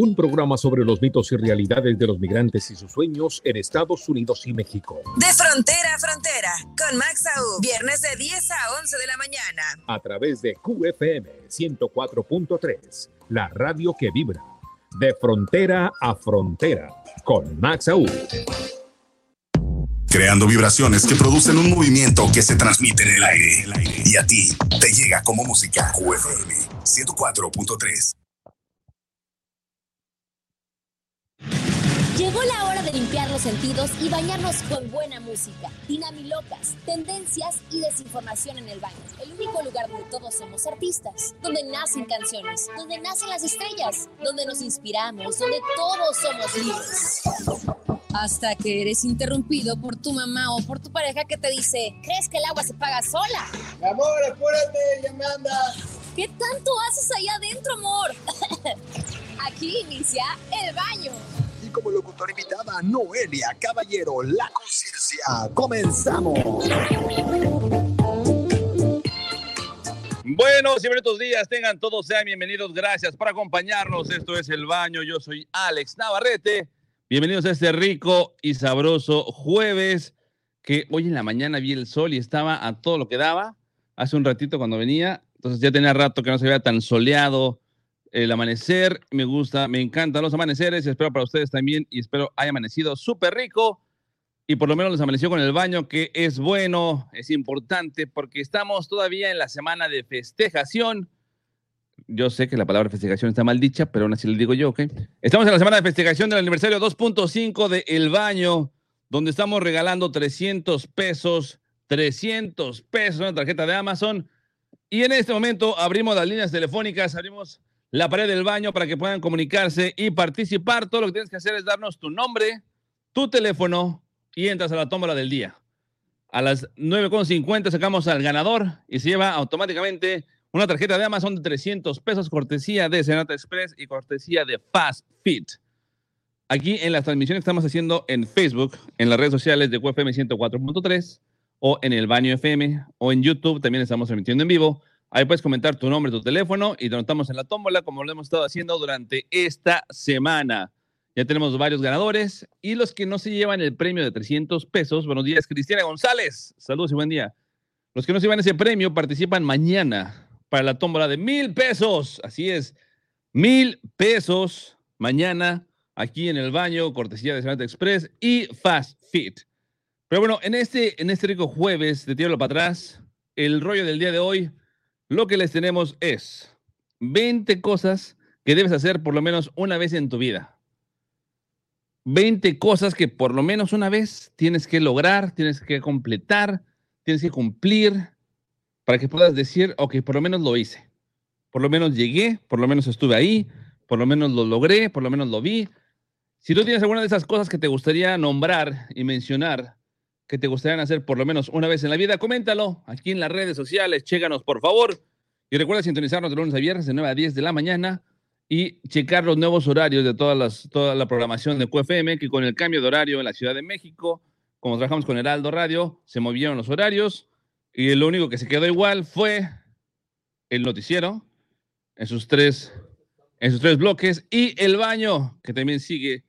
un programa sobre los mitos y realidades de los migrantes y sus sueños en Estados Unidos y México. De frontera a frontera, con Max Aub, viernes de 10 a 11 de la mañana. A través de QFM 104.3, la radio que vibra. De frontera a frontera, con Max Aub. Creando vibraciones que producen un movimiento que se transmite en el aire. Y a ti te llega como música. QFM 104.3. Llegó la hora de limpiar los sentidos y bañarnos con buena música, dinamilocas, tendencias y desinformación en el baño. El único lugar donde todos somos artistas, donde nacen canciones, donde nacen las estrellas, donde nos inspiramos, donde todos somos libres. Hasta que eres interrumpido por tu mamá o por tu pareja que te dice, ¿crees que el agua se paga sola? Mi amor, apúrate, ya me anda. ¿Qué tanto haces allá adentro, amor? Aquí inicia el baño como locutor invitada Noelia Caballero, La Conciencia. Comenzamos. Buenos y bonitos días, tengan todos, sean bienvenidos, gracias por acompañarnos. Esto es El Baño, yo soy Alex Navarrete. Bienvenidos a este rico y sabroso jueves, que hoy en la mañana vi el sol y estaba a todo lo que daba. Hace un ratito cuando venía, entonces ya tenía rato que no se veía tan soleado, el amanecer. Me gusta, me encantan los amaneceres. Espero para ustedes también y espero haya amanecido súper rico y por lo menos les amaneció con el baño, que es bueno, es importante porque estamos todavía en la semana de festejación. Yo sé que la palabra festejación está mal dicha, pero aún así le digo yo, ¿ok? Estamos en la semana de festejación del aniversario 2.5 de El Baño, donde estamos regalando 300 pesos, 300 pesos, una tarjeta de Amazon. Y en este momento abrimos las líneas telefónicas, abrimos la pared del baño para que puedan comunicarse y participar. Todo lo que tienes que hacer es darnos tu nombre, tu teléfono y entras a la tómbola del día. A las 9.50 sacamos al ganador y se lleva automáticamente una tarjeta de Amazon de 300 pesos, cortesía de Senata Express y cortesía de Fast Fit. Aquí en las transmisiones que estamos haciendo en Facebook, en las redes sociales de UFM 104.3 o en el Baño FM o en YouTube, también estamos transmitiendo en vivo. Ahí puedes comentar tu nombre, tu teléfono y te anotamos en la tómbola como lo hemos estado haciendo durante esta semana. Ya tenemos varios ganadores y los que no se llevan el premio de 300 pesos. Buenos días, Cristiana González. Saludos y buen día. Los que no se llevan ese premio participan mañana para la tómbola de mil pesos. Así es, mil pesos mañana aquí en el baño, cortesía de Sanata Express y Fast Fit. Pero bueno, en este, en este rico jueves de Tierra para atrás, el rollo del día de hoy lo que les tenemos es 20 cosas que debes hacer por lo menos una vez en tu vida. 20 cosas que por lo menos una vez tienes que lograr, tienes que completar, tienes que cumplir para que puedas decir, ok, por lo menos lo hice. Por lo menos llegué, por lo menos estuve ahí, por lo menos lo logré, por lo menos lo vi. Si tú tienes alguna de esas cosas que te gustaría nombrar y mencionar, que te gustaría hacer por lo menos una vez en la vida, coméntalo aquí en las redes sociales, chéganos por favor. Y recuerda sintonizarnos de lunes a viernes de 9 a 10 de la mañana y checar los nuevos horarios de todas las, toda la programación de QFM, que con el cambio de horario en la Ciudad de México, como trabajamos con Heraldo Radio, se movieron los horarios y lo único que se quedó igual fue el noticiero en sus tres, en sus tres bloques y el baño, que también sigue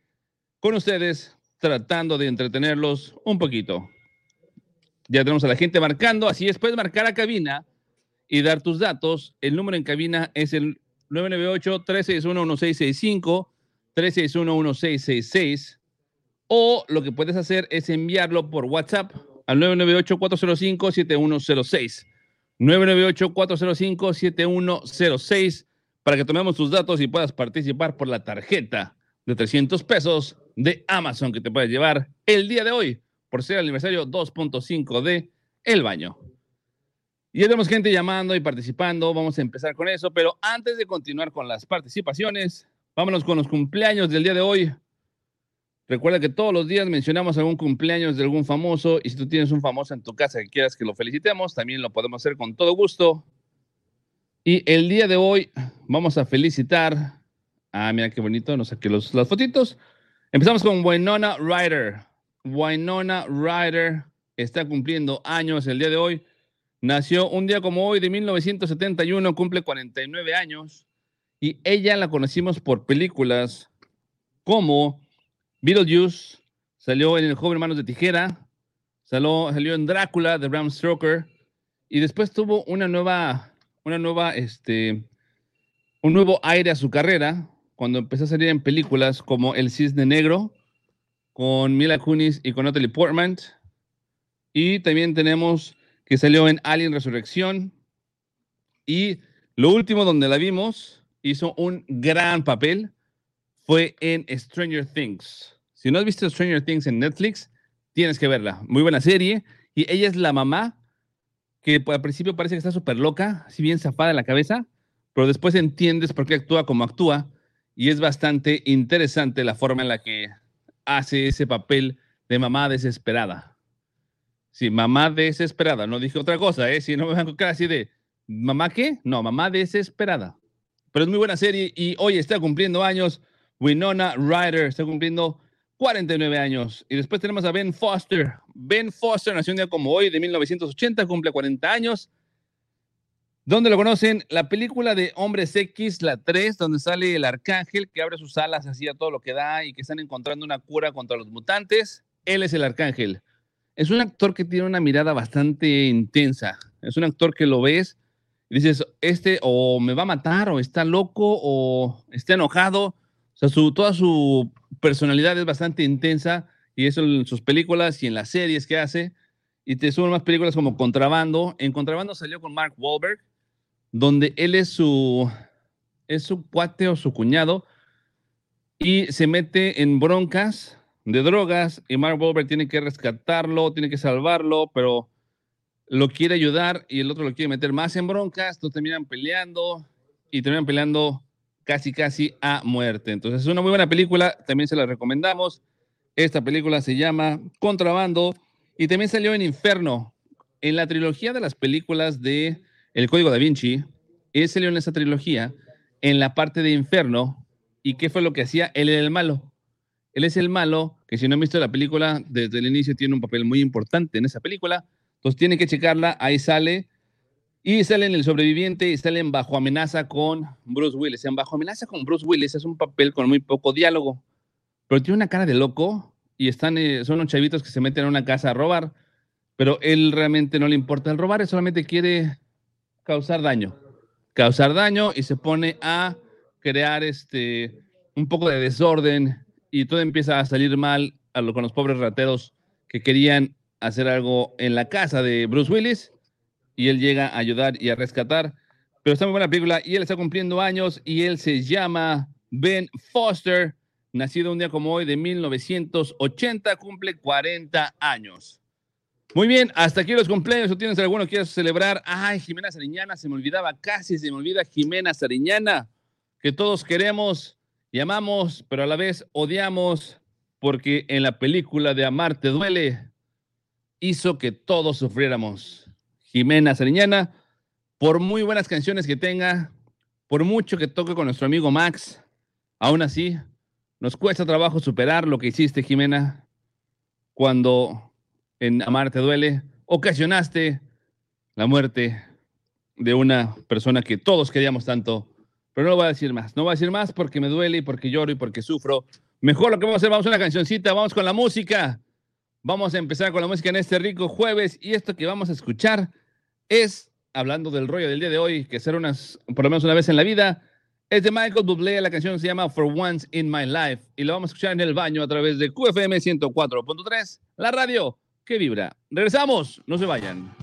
con ustedes tratando de entretenerlos un poquito. Ya tenemos a la gente marcando, así es, puedes marcar a cabina y dar tus datos. El número en cabina es el 998-361-1665, 361-1666, o lo que puedes hacer es enviarlo por WhatsApp al 998-405-7106. 998-405-7106 para que tomemos tus datos y puedas participar por la tarjeta de 300 pesos de Amazon que te puedes llevar el día de hoy por ser el aniversario 2.5 de El Baño. Y ya tenemos gente llamando y participando, vamos a empezar con eso, pero antes de continuar con las participaciones, vámonos con los cumpleaños del día de hoy. Recuerda que todos los días mencionamos algún cumpleaños de algún famoso y si tú tienes un famoso en tu casa que quieras que lo felicitemos, también lo podemos hacer con todo gusto. Y el día de hoy vamos a felicitar Ah, mira qué bonito, nos saqué los, las fotitos. Empezamos con Winona Ryder. Winona Ryder está cumpliendo años el día de hoy. Nació un día como hoy de 1971, cumple 49 años. Y ella la conocimos por películas como Beetlejuice, salió en El joven manos de tijera, salió, salió en Drácula de Bram Stoker y después tuvo una nueva, una nueva, este, un nuevo aire a su carrera cuando empezó a salir en películas como El Cisne Negro con Mila Kunis y con Natalie Portman. Y también tenemos que salió en Alien Resurrección. Y lo último donde la vimos, hizo un gran papel, fue en Stranger Things. Si no has visto Stranger Things en Netflix, tienes que verla. Muy buena serie. Y ella es la mamá que al principio parece que está súper loca, así bien zafada en la cabeza, pero después entiendes por qué actúa como actúa. Y es bastante interesante la forma en la que hace ese papel de mamá desesperada. Sí, mamá desesperada. No dije otra cosa, ¿eh? Si no me van a tocar así de, ¿mamá qué? No, mamá desesperada. Pero es muy buena serie y hoy está cumpliendo años. Winona Ryder está cumpliendo 49 años. Y después tenemos a Ben Foster. Ben Foster nació un día como hoy, de 1980, cumple 40 años. ¿Dónde lo conocen? La película de Hombres X, la 3, donde sale el arcángel que abre sus alas así a todo lo que da y que están encontrando una cura contra los mutantes. Él es el arcángel. Es un actor que tiene una mirada bastante intensa. Es un actor que lo ves y dices, este o me va a matar, o está loco, o está enojado. O sea, su, toda su personalidad es bastante intensa y eso en sus películas y en las series que hace. Y te suben más películas como Contrabando. En Contrabando salió con Mark Wahlberg, donde él es su, es su cuate o su cuñado y se mete en broncas de drogas y Mark Wahlberg tiene que rescatarlo, tiene que salvarlo, pero lo quiere ayudar y el otro lo quiere meter más en broncas, entonces terminan peleando y terminan peleando casi casi a muerte. Entonces es una muy buena película, también se la recomendamos. Esta película se llama Contrabando y también salió en Inferno. En la trilogía de las películas de El Código da Vinci, él salió en esa trilogía en la parte de Inferno. ¿Y qué fue lo que hacía? Él era el malo. Él es el malo, que si no han visto la película, desde el inicio tiene un papel muy importante en esa película. Entonces tiene que checarla, ahí sale. Y sale en El Sobreviviente y salen Bajo Amenaza con Bruce Willis. En Bajo Amenaza con Bruce Willis es un papel con muy poco diálogo, pero tiene una cara de loco y están, eh, son unos chavitos que se meten a una casa a robar, pero él realmente no le importa el robar, él solamente quiere causar daño. Causar daño y se pone a crear este, un poco de desorden y todo empieza a salir mal a lo, con los pobres rateros que querían hacer algo en la casa de Bruce Willis y él llega a ayudar y a rescatar. Pero está muy buena película y él está cumpliendo años y él se llama Ben Foster, nacido un día como hoy de 1980, cumple 40 años. Muy bien, hasta aquí los cumpleaños. ¿O tienes alguno que quieras celebrar? Ay, Jimena Sariñana, se me olvidaba, casi se me olvida Jimena Sariñana, que todos queremos y amamos, pero a la vez odiamos, porque en la película de Amar te duele, hizo que todos sufriéramos. Jimena Sariñana, por muy buenas canciones que tenga, por mucho que toque con nuestro amigo Max, aún así, nos cuesta trabajo superar lo que hiciste, Jimena, cuando en Amar te duele, ocasionaste la muerte de una persona que todos queríamos tanto pero no lo voy a decir más. No voy a decir más porque me duele y porque lloro y porque sufro. Mejor lo que vamos a hacer, vamos a una cancioncita, vamos con la música. Vamos a empezar con la música en este rico jueves y esto que vamos a escuchar es, hablando del rollo del día de hoy, que ser unas, por lo menos una vez en la vida, es de Michael Bublé, la canción se llama For Once in My Life y lo vamos a escuchar en el baño a través de QFM 104.3, la radio que vibra. Regresamos, no se vayan.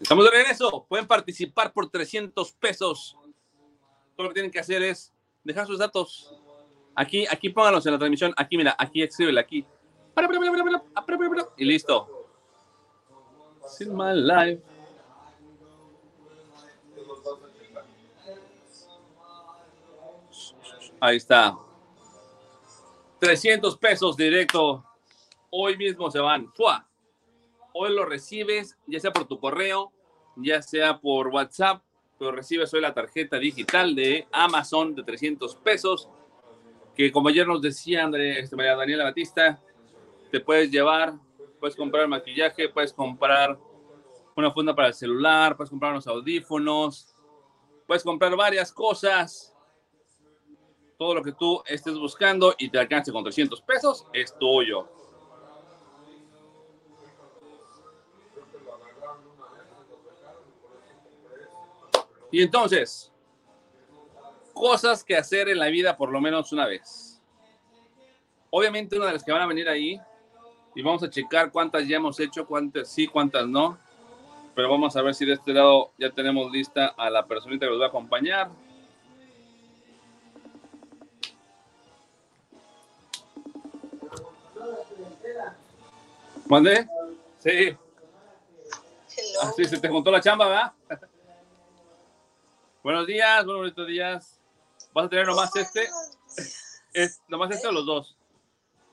Estamos de regreso. Pueden participar por 300 pesos. Todo lo que tienen que hacer es dejar sus datos. Aquí, aquí pónganlos en la transmisión. Aquí, mira, aquí escríbele aquí. Y listo. In my. Ahí está. 300 pesos directo. Hoy mismo se van. ¡Fua! Hoy lo recibes, ya sea por tu correo, ya sea por WhatsApp, pero recibes hoy la tarjeta digital de Amazon de 300 pesos, que como ayer nos decía André, este, María Daniela Batista, te puedes llevar puedes comprar maquillaje, puedes comprar una funda para el celular, puedes comprar unos audífonos, puedes comprar varias cosas. Todo lo que tú estés buscando y te alcance con 300 pesos es tuyo. Y entonces, cosas que hacer en la vida por lo menos una vez. Obviamente una de las que van a venir ahí y vamos a checar cuántas ya hemos hecho, cuántas sí, cuántas no. Pero vamos a ver si de este lado ya tenemos lista a la personita que nos va a acompañar. ¿Mande? Sí. Ah, sí, se te juntó la chamba, ¿verdad? Buenos días, buenos días. ¿Vas a tener nomás este? ¿Es nomás este o los dos?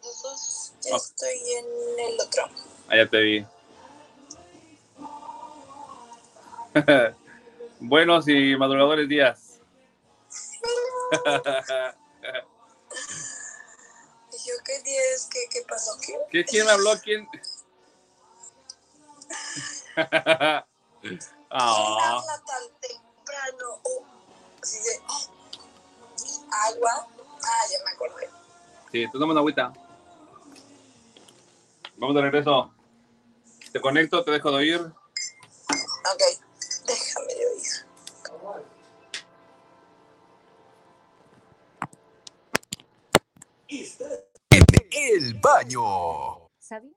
Los dos. Estoy en el otro. Ah, ya te vi. Buenos y madrugadores días. ¿Y yo qué día es? ¿Qué, qué pasó? ¿Qué? ¿Qué, ¿Quién me habló? ¿Quién? ¿Quién Ah, habla tan temprano? Oh, así de, oh, agua. Ah, ya me acordé. sí, tú toma una agüita. Vamos de regreso. Te conecto, te dejo de oír. Ok, déjame de oír. El baño.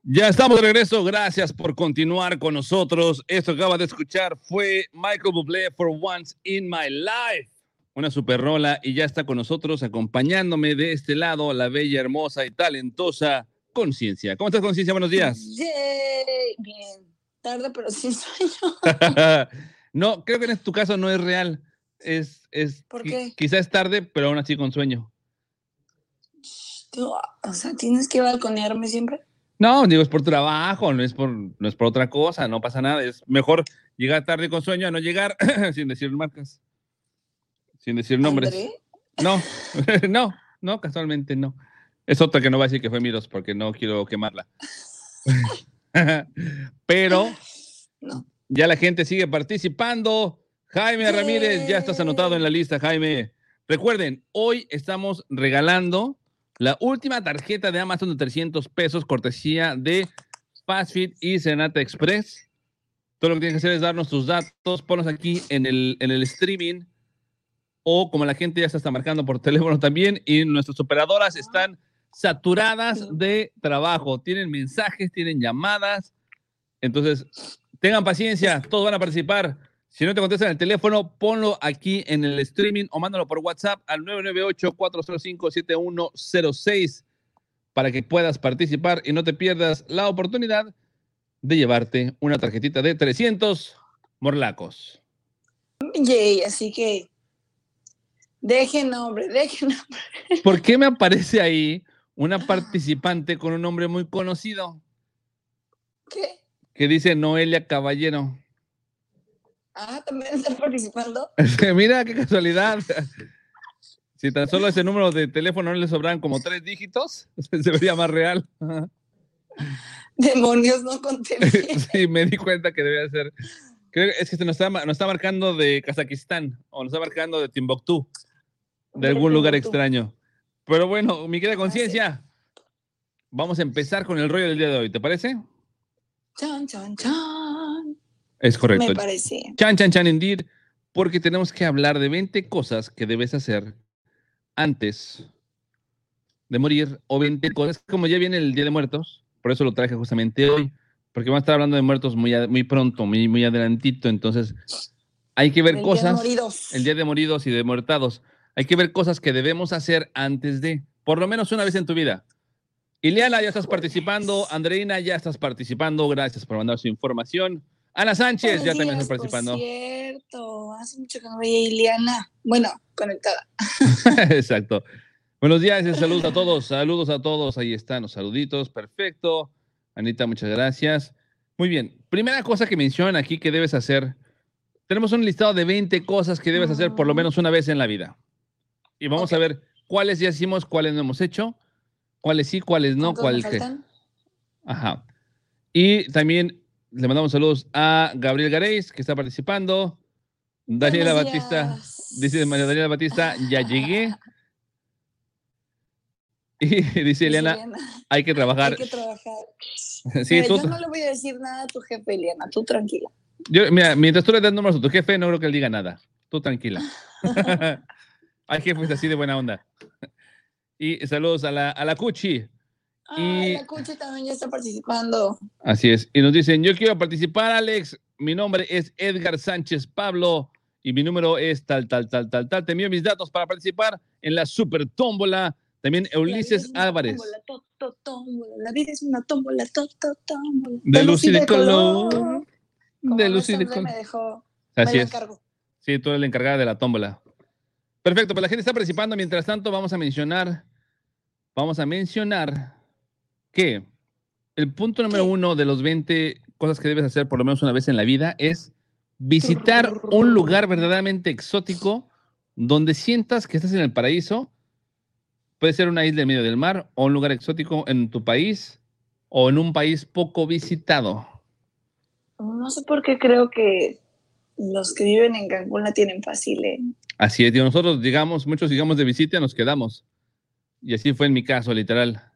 Ya estamos de regreso. Gracias por continuar con nosotros. Esto que acabas de escuchar fue Michael Bublé for Once in My Life. Una super rola y ya está con nosotros acompañándome de este lado la bella, hermosa y talentosa Conciencia. ¿Cómo estás, Conciencia? Buenos días. Yay, bien. Tarde, pero sin sueño. no, creo que en tu caso no es real. Es, es ¿Por qué? Quizá es tarde, pero aún así con sueño. O sea, tienes que balconearme siempre. No, digo, es por trabajo, no es por, no es por otra cosa, no pasa nada. Es mejor llegar tarde con sueño a no llegar sin decir marcas, sin decir nombres. André, No, no, no, casualmente no. Es otra que no va a decir que fue Miros porque no quiero quemarla. Pero No. ya la gente sigue participando. Jaime. Ramírez, ya estás anotado en la lista, Jaime. Recuerden, hoy estamos regalando la última tarjeta de Amazon de 300 pesos, cortesía de FastFit y Senata Express. Todo lo que tienes que hacer es darnos tus datos, ponlos aquí en el, en el streaming o como la gente ya se está marcando por teléfono también y nuestras operadoras están saturadas de trabajo, tienen mensajes, tienen llamadas, entonces tengan paciencia, todos van a participar. Si no te contestan el teléfono, ponlo aquí en el streaming o mándalo por WhatsApp al 998-405-7106 para que puedas participar y no te pierdas la oportunidad de llevarte una tarjetita de 300 morlacos. Yay, así que dejen nombre, dejen nombre. ¿Por qué me aparece ahí una participante con un nombre muy conocido ¿Qué? que dice Noelia Caballero? Ah, también están participando. Mira qué casualidad. Si tan solo ese número de teléfono no le sobran como tres dígitos, se vería más real. Demonios, no conté. Sí, me di cuenta que debía ser. Creo que es que se nos está, ma- nos está marcando de Kazajistán o nos está marcando de Timbuktu, de De algún lugar extraño. Pero bueno, mi querida conciencia, vamos a empezar con el rollo del día de hoy, ¿te parece? Chan, chan, chan. Es correcto. Me parece. Chan, chan, chan, indeed, porque tenemos que hablar de 20 cosas que debes hacer antes de morir o 20 cosas, como ya viene el Día de Muertos, por eso lo traje justamente hoy, porque vamos a estar hablando de muertos muy, muy pronto, muy, muy adelantito, entonces hay que ver El cosas, el Día de Moridos y de Muertados, hay que ver cosas que debemos hacer antes de, por lo menos una vez en tu vida. Ileana, ya estás participando, Andreina, ya estás participando, gracias por mandar su información. Ana Sánchez, ya también está participando. Por cierto, hace mucho que no veía a Iliana. Bueno, conectada. Exacto. Buenos días y saludos a todos. Saludos a todos. Ahí están los saluditos. Perfecto. Anita, muchas gracias. Muy bien. Primera cosa que mencionan aquí que debes hacer. Tenemos un listado de 20 cosas que debes hacer por lo menos una vez en la vida. Y vamos a ver cuáles ya hicimos, cuáles no hemos hecho, cuáles sí, cuáles no, ¿Cuántos me cuáles qué. Ajá. Y también le mandamos saludos a Gabriel Gareis, que está participando. Daniela Batista, dice María Daniela Batista, ya llegué. Y dice Eliana, Eliana, hay que trabajar. Hay que trabajar. Sí, Mira, tú- yo no le voy a decir nada a tu jefe, Eliana, tú tranquila. yo- mira, mientras tú le das números a tu jefe, no creo que él diga nada. Tú tranquila. Hay jefes así de buena onda. Y saludos a la, a la Cuchi. Ay, Y- la Cuchi también ya está participando. Así es. Y nos dicen, yo quiero participar, Alex. Mi nombre es Edgar Sánchez Pablo y mi número es tal, tal, tal, tal, tal. Te envío mis datos para participar en la super tómbola. También Ulises Álvarez. tómbola, to, to, tómbola. La vida es una tómbola, to, tómbola. De luz y de color. Como De luz y de color. me dejó, Así me es. encargo. Sí, tú eres la encargada de la tómbola. Perfecto, pues la gente está participando. Mientras tanto, vamos a mencionar, vamos a mencionar que el punto número uno de los 20 cosas que debes hacer por lo menos una vez en la vida es visitar un lugar verdaderamente exótico donde sientas que estás en el paraíso. Puede ser una isla en medio del mar o un lugar exótico en tu país o en un país poco visitado. No sé por qué creo que los que viven en Cancún la tienen fácil, ¿eh? Así es, digo, nosotros llegamos, muchos llegamos de visita, nos quedamos. Y así fue en mi caso, literal.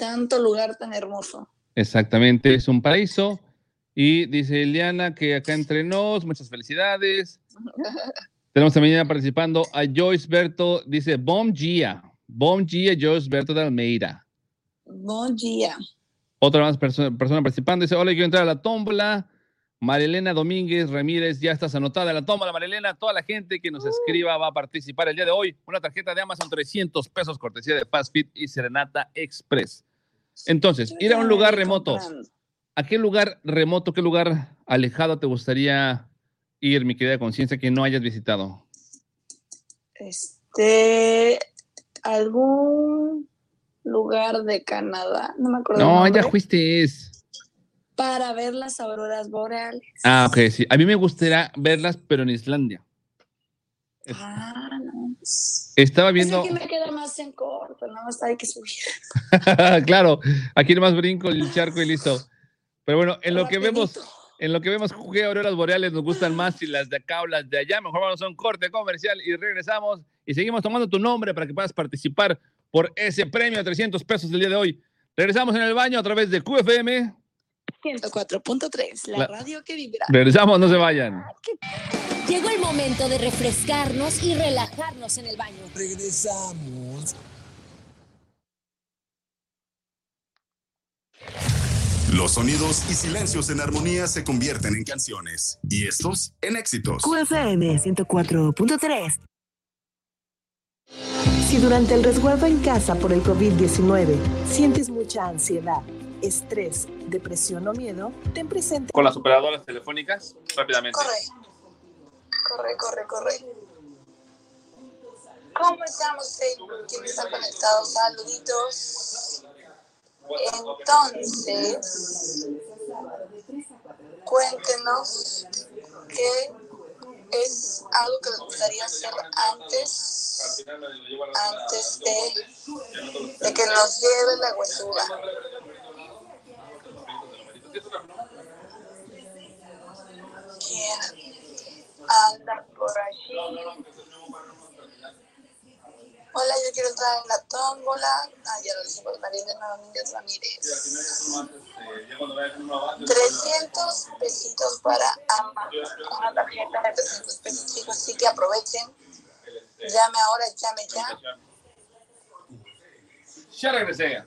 Tanto lugar tan hermoso. Exactamente, es un paraíso. Y dice Eliana que acá entre nos, muchas felicidades. Tenemos también participando a Joyce Berto, dice Bom Gia, Bom Gia Joyce Berto de Almeida. Buen día. Otra más perso- persona participando, dice, hola, quiero entrar a la tómbola. Marilena Domínguez Ramírez, ya estás anotada en la tómbola, Marilena. Toda la gente que nos escriba va a participar el día de hoy. Una tarjeta de Amazon, 300 pesos, cortesía de Fast Fit y Serenata Express. Entonces, ir a un lugar remoto. ¿A qué lugar remoto, qué lugar alejado te gustaría ir, mi querida conciencia, que no hayas visitado? Este, algún lugar de Canadá, no me acuerdo. No, ya fuiste. Es. Para ver las auroras boreales. Ah, ok, sí. A mí me gustaría verlas, pero en Islandia. Ah, no. Estaba Es viendo. que me queda más en corto, nada más hay que subir. claro, aquí nomás brinco el charco y listo. Pero bueno, en lo que vemos, en lo que vemos qué auroras boreales nos gustan más, si las de acá o las de allá, mejor vamos a un corte comercial y regresamos y seguimos tomando tu nombre para que puedas participar por ese premio de 300 pesos del día de hoy. Regresamos en el baño a través de QFM. 104.3, la La- radio que vibra. Regresamos, no se vayan. Llegó el momento de refrescarnos y relajarnos en el baño. Regresamos. Los sonidos y silencios en armonía se convierten en canciones y estos en éxitos. QFM 104.3. Si durante el resguardo en casa por el COVID-19 sientes mucha ansiedad, estrés, depresión o miedo, ten presente Con las operadoras telefónicas, rápidamente. Corre. Corre, corre, corre. ¿Cómo estamos? eh? ¿Quiénes están conectados? Saluditos. Entonces, cuéntenos qué es algo que les gustaría hacer antes, antes de, de que nos lleve la huesuda. ¿Quién anda por allí? Hola, yo quiero entrar en la tómbola. Ah, ya lo dijimos, Marilena Domínguez Ramírez. 300 pesitos para ambas. Una tarjeta de 300 pesos, chicos. Así que aprovechen. Llame ahora, llame ya. Ya regresé.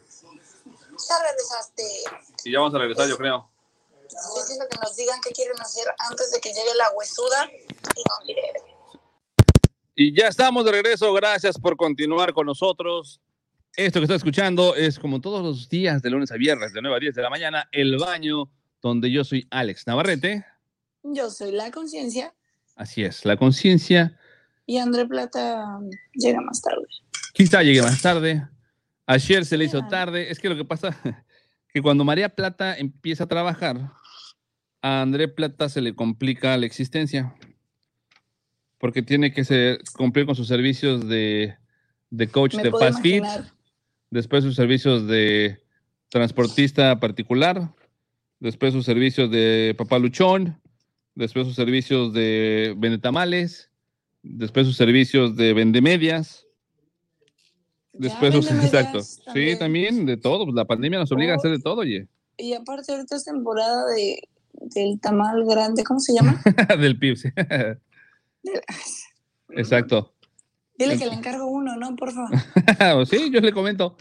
Ya regresaste. Y ya vamos a regresar, yo creo. Estoy diciendo que nos digan qué quieren hacer antes de que llegue la huesuda. Y ya estamos de regreso. Gracias por continuar con nosotros. Esto que está escuchando es como todos los días, de lunes a viernes, de 9 a 10 de la mañana, El Baño, donde yo soy Alex Navarrete. Yo soy la conciencia Así es, la conciencia. y André Plata llega más tarde. Quizá llegue más tarde. Ayer se le hizo tarde. Es que lo que pasa que cuando María Plata empieza a trabajar, a André Plata se le complica la existencia. Porque tiene que ser- cumplir con sus servicios de, de coach Me de Fast Fit, imaginar. después sus servicios de transportista particular, después sus servicios de papaluchón, después sus servicios de vendetamales, después sus servicios de vendemedias, después vende exacto. medias Sí, también. también de todo, la pandemia nos obliga a hacer de todo, oye, Y aparte ahorita es temporada de, del tamal grande, ¿cómo se llama? del PIB, sí. Exacto. Dile que le encargo uno, ¿no? Por favor. sí, yo le comento,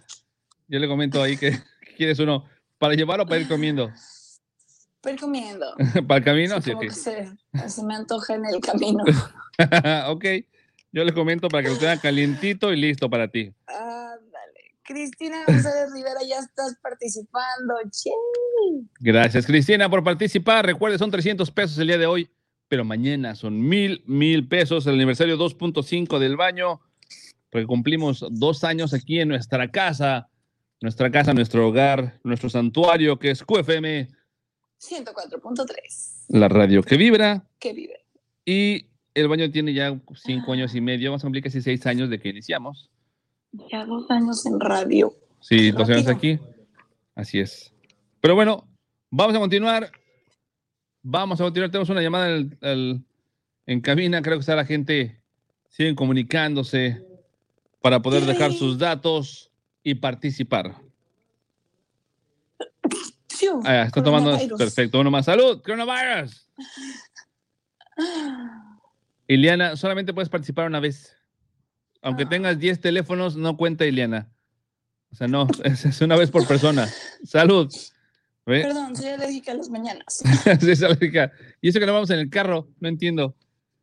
yo le comento ahí que, quieres uno para llevarlo o para ir comiendo. Voy comiendo. para el camino, Sí, sí, como que se, se me antoja en el camino. ok, yo le comento para que lo tenga calientito y listo para ti. Ándale. Cristina González Rivera, ya estás participando. Che. Gracias, Cristina, por participar. Recuerde, son 300 pesos el día de hoy, pero mañana son mil, mil pesos. El aniversario 2.5 del baño, porque cumplimos dos años aquí en nuestra casa, nuestra casa, nuestro hogar, nuestro santuario, que es QFM, 104.3. la radio que vibra. Que vive. Y el baño tiene ya cinco años y medio, vamos a cumplir casi seis años de que iniciamos. Ya dos años en radio. Sí, Qué dos años aquí. Así es. Pero bueno, vamos a continuar. Vamos a continuar. Tenemos una llamada en cabina. Creo que está la gente, siguen comunicándose para poder dejar sus datos y participar. Ah, está tomando. Perfecto. Uno más. ¡Salud! ¡Coronavirus! Iliana, solamente puedes participar una vez. Aunque Ah. tengas 10 teléfonos, no cuenta Iliana. O sea, no, es, es una vez por persona. Salud. ¿Ve? Perdón, soy alérgica a las mañanas. Sí, es alérgica. Y eso que no vamos en el carro, no entiendo.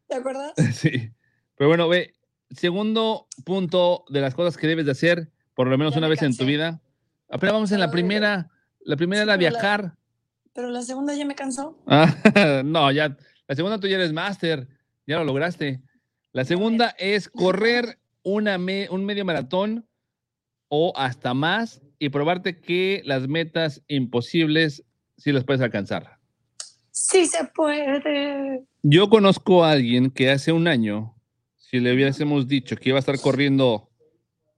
¿Te acuerdas? Sí. Pero bueno, ve, segundo punto de las cosas que debes de hacer, por lo menos Ya una me vez en tu vida. Apenas vamos en la primera. La primera Sí, era la- viajar. Pero la segunda ya me cansó. Ah, no, ya. La segunda tú ya eres máster. Ya lo lograste. La segunda es correr una me- un medio maratón o hasta más y probarte que las metas imposibles sí las puedes alcanzar. Sí se puede. Yo conozco a alguien que hace un año, si le hubiésemos dicho que iba a estar corriendo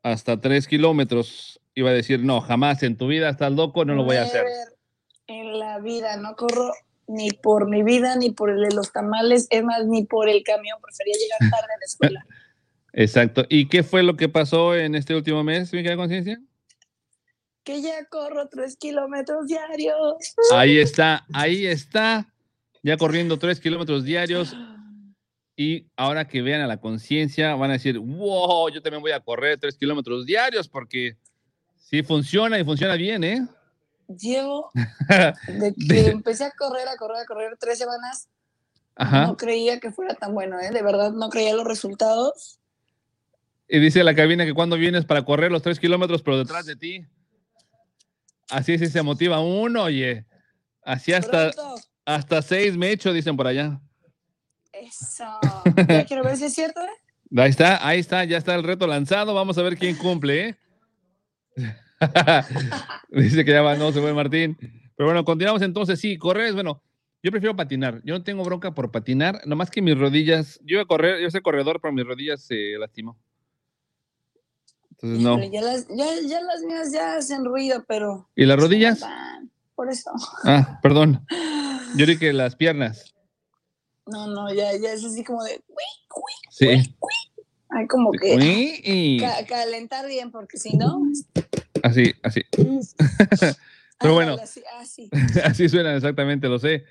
hasta tres kilómetros, iba a decir, no, jamás en tu vida estás loco, no lo voy a hacer. En la vida no corro ni por mi vida, ni por el de los tamales, es más, ni por el camión. Prefería llegar tarde a la escuela. Exacto. ¿Y qué fue lo que pasó en este último mes, mi querida conciencia? que ya corro tres kilómetros diarios. Ahí está, ahí está, ya corriendo tres kilómetros diarios. Y ahora que vean a la conciencia, van a decir, wow, yo también voy a correr tres kilómetros diarios porque sí funciona y funciona bien, ¿eh? Llevo de que empecé a correr, a correr, a correr tres semanas. Ajá. No creía que fuera tan bueno, ¿eh? De verdad, no creía los resultados. Y dice la cabina que cuando vienes para correr los tres kilómetros, pero detrás de ti. Así sí se motiva uno, oye. Así hasta, Pronto. hasta seis me echo, dicen por allá. Eso. Ya quiero ver si es cierto, ¿eh? Ahí está, ahí está, ya está el reto lanzado. Vamos a ver quién cumple, ¿eh? Dice que ya va, no se fue Martín. Pero bueno, continuamos entonces. Sí, correr es bueno. Yo prefiero patinar. Yo no tengo bronca por patinar, nomás que mis rodillas. Yo iba a correr, yo soy corredor, pero mis rodillas se lastimó. Entonces no. Híjole, Ya las, ya, ya las mías ya hacen ruido, pero. ¿Y las rodillas? van. Por eso. Ah, perdón. Yo dije que las piernas. No, no, ya, ya es así como de. Sí. Hay como que ca- calentar bien, porque si no. Así, así. Pero bueno. ándale, Así, así. Así suena exactamente, lo sé.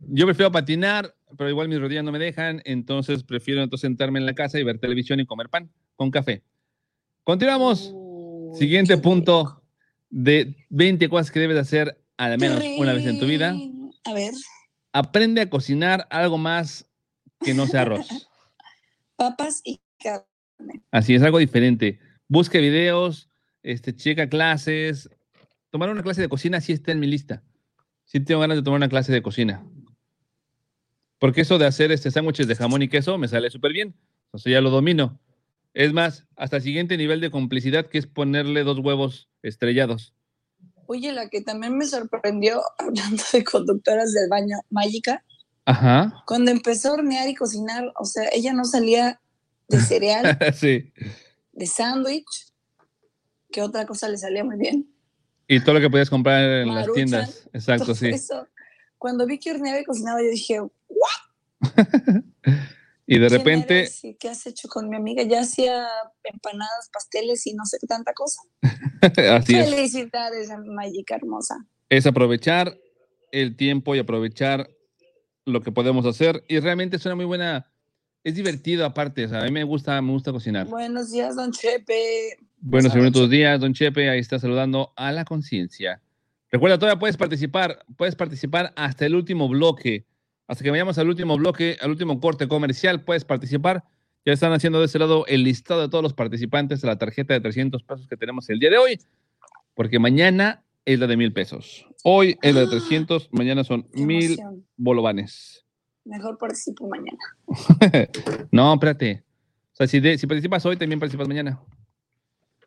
Yo prefiero patinar, pero igual mis rodillas no me dejan, entonces prefiero entonces sentarme en la casa y ver televisión y comer pan con café. Continuamos. Siguiente punto de 20 cosas que debes hacer al menos una vez en tu vida. A ver, Aprende a cocinar algo más que no sea arroz. papas y carne. Así es, algo diferente. Busca videos, este, checa clases. Tomar una clase de cocina sí está en mi lista. Sí tengo ganas de tomar una clase de cocina. Porque eso de hacer este sándwiches de jamón y queso me sale súper bien. Sea, ya lo domino. Es más, hasta el siguiente nivel de complicidad que es ponerle dos huevos estrellados. Oye, la que también me sorprendió, hablando de conductoras del baño, Mágica, Ajá. cuando empezó a hornear y cocinar, o sea, ella no salía de cereal, sí. de sándwich, que otra cosa le salía muy bien. Y todo lo que podías comprar en las Maruchan, tiendas. Exacto, sí. eso. Cuando vi que horneaba y cocinaba, yo dije, Y de ¿quién repente, eres y ¿qué has hecho con mi amiga? Ya hacía empanadas, pasteles y no sé tanta cosa. así es. Felicidades, Magica hermosa. Es aprovechar el tiempo y aprovechar lo que podemos hacer. Y realmente es una muy buena, es divertido aparte. o sea, a mí me gusta, me gusta cocinar. Buenos días, don Chepe. Buenos y días, don Chepe. Ahí está saludando a la conciencia. Recuerda, todavía puedes participar. Puedes participar hasta el último bloque. Hasta que vayamos al último bloque, al último corte comercial, puedes participar. Ya están haciendo de ese lado el listado de todos los participantes de la tarjeta de 300 pesos que tenemos el día de hoy. Porque mañana es la de mil pesos. Hoy es la de 300, mañana son mil bolovanes. Mejor participo mañana. no, espérate. O sea, si, de- si participas hoy, también participas mañana.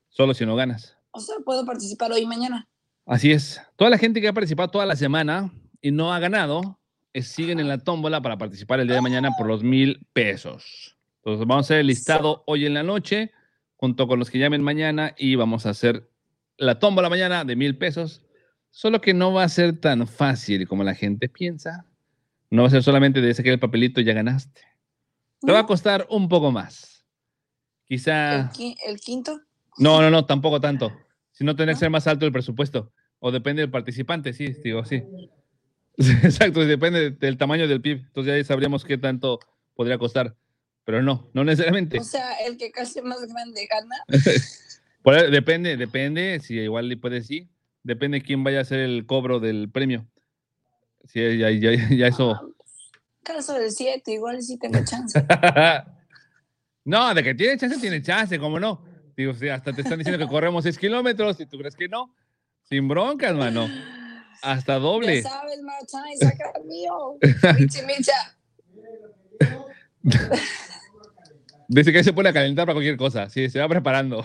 Solo si no ganas. O sea, puedo participar hoy y mañana. Así es. Toda la gente que ha participado toda la semana y no ha ganado, eh, siguen en la tómbola para participar el día de mañana por los mil pesos. Entonces vamos a hacer el listado hoy en la noche, junto con los que llamen mañana, y vamos a hacer la tómbola mañana de mil pesos. Solo que no va a ser tan fácil como la gente piensa. No va a ser solamente de sacar el papelito y ya ganaste. Te va a costar un poco más. Quizá. El, qui- el quinto. No, no, no, tampoco tanto. Si no, tendría que ser más alto el presupuesto. O depende del participante, sí, digo, sí. Exacto, depende del tamaño del PIB. Entonces ya sabríamos qué tanto podría costar. Pero no, no necesariamente. O sea, el que casi más grande gana. Depende, depende, si igual le puede sí. Depende quién vaya a hacer el cobro del premio. Sí, ya, ya, ya eso. Caso del 7, igual sí tengo chance. no, de que tiene chance, tiene chance, ¿cómo no? Digo, sí, hasta te están diciendo que corremos 6 kilómetros y tú crees que no. Sin broncas, mano. Hasta doble. Ya sabes, Martín, saca el mío. Michi, micha. Dice que se pone a calentar para cualquier cosa. Sí, se va preparando.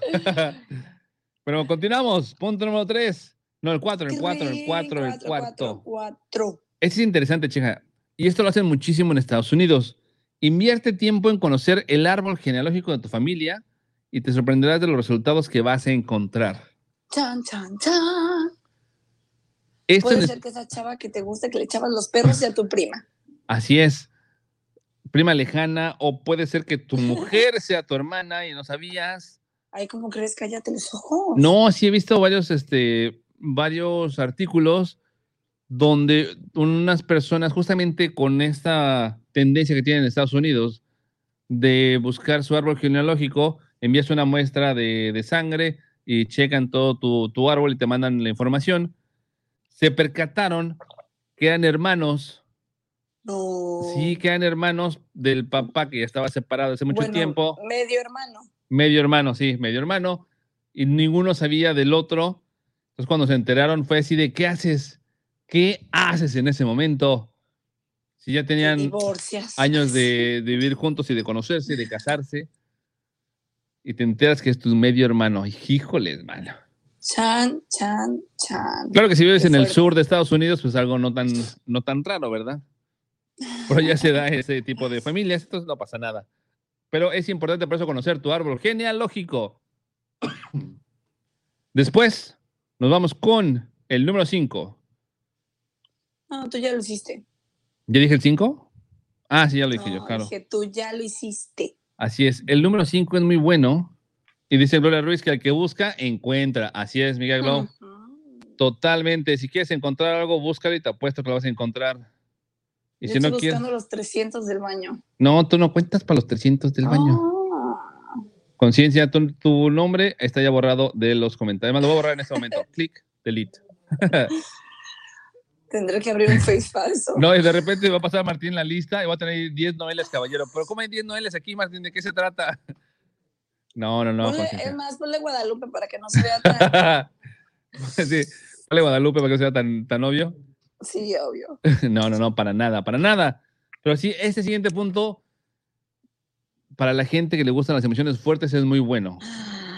Pero continuamos. Punto número 3. No, el 4, el 4, el 4, el 4. 4. Es interesante, chica. Y esto lo hacen muchísimo en Estados Unidos. Invierte tiempo en conocer el árbol genealógico de tu familia y te sorprenderás de los resultados que vas a encontrar. Chan, chan, chan. Esto Puede ser que esa chava que te gusta que le echabas los perros sea tu prima. Así es. Prima lejana, o puede ser que tu mujer sea tu hermana y no sabías. Ay, ¿cómo crees? Cállate los ojos. No, sí he visto varios, este, varios artículos donde unas personas, justamente con esta tendencia que tienen en Estados Unidos de buscar su árbol genealógico, envías una muestra de, de sangre y checan todo tu, tu árbol y te mandan la información. Se percataron que eran hermanos, No. sí, que eran hermanos del papá que ya estaba separado hace mucho Bueno, tiempo. Medio hermano. Medio hermano, sí, medio hermano. Y ninguno sabía del otro. Entonces cuando se enteraron fue así de, ¿qué haces? ¿Qué haces en ese momento? Si ya Te tenían años de, de vivir juntos y de conocerse, de casarse. Y te enteras que es tu medio hermano. Híjoles, mano. Chan, chan, chan. Claro que si vives en el sur de Estados Unidos, pues algo no tan, no tan raro, ¿verdad? Pero ya se da ese tipo de familias, entonces no pasa nada. Pero es importante por eso conocer tu árbol genealógico. Después nos vamos con el número 5. No, tú ya lo hiciste. ¿Ya dije el 5? Ah, sí, ya lo dije No, yo, claro. dije, tú ya lo hiciste. Así es. El número 5 es muy bueno. Y dice Gloria Ruiz que el que busca, encuentra. Así es, Miguel Glow. Ujú. Totalmente. Si quieres encontrar algo, búscalo y te apuesto que lo vas a encontrar. Y Yo si no estoy quieres. buscando los 300 del baño. No, tú no cuentas para los 300 del baño. Ah. Conciencia, tu, tu nombre está ya borrado de los comentarios. Además, lo voy a borrar en este momento. Clic, delete. Tendré que abrir un face falso. No, y de repente va a pasar Martín la lista y va a tener 10 novelas, caballero. Pero ¿cómo hay 10 novelas aquí, Martín? ¿De qué se trata? No, no, no. Ponle- es más, ponle Guadalupe para que no se vea tan. sí, vale Guadalupe para que sea tan, tan obvio. Sí, obvio. No, no, no, para nada, para nada. Pero sí, este siguiente punto, para la gente que le gustan las emociones fuertes, es muy bueno.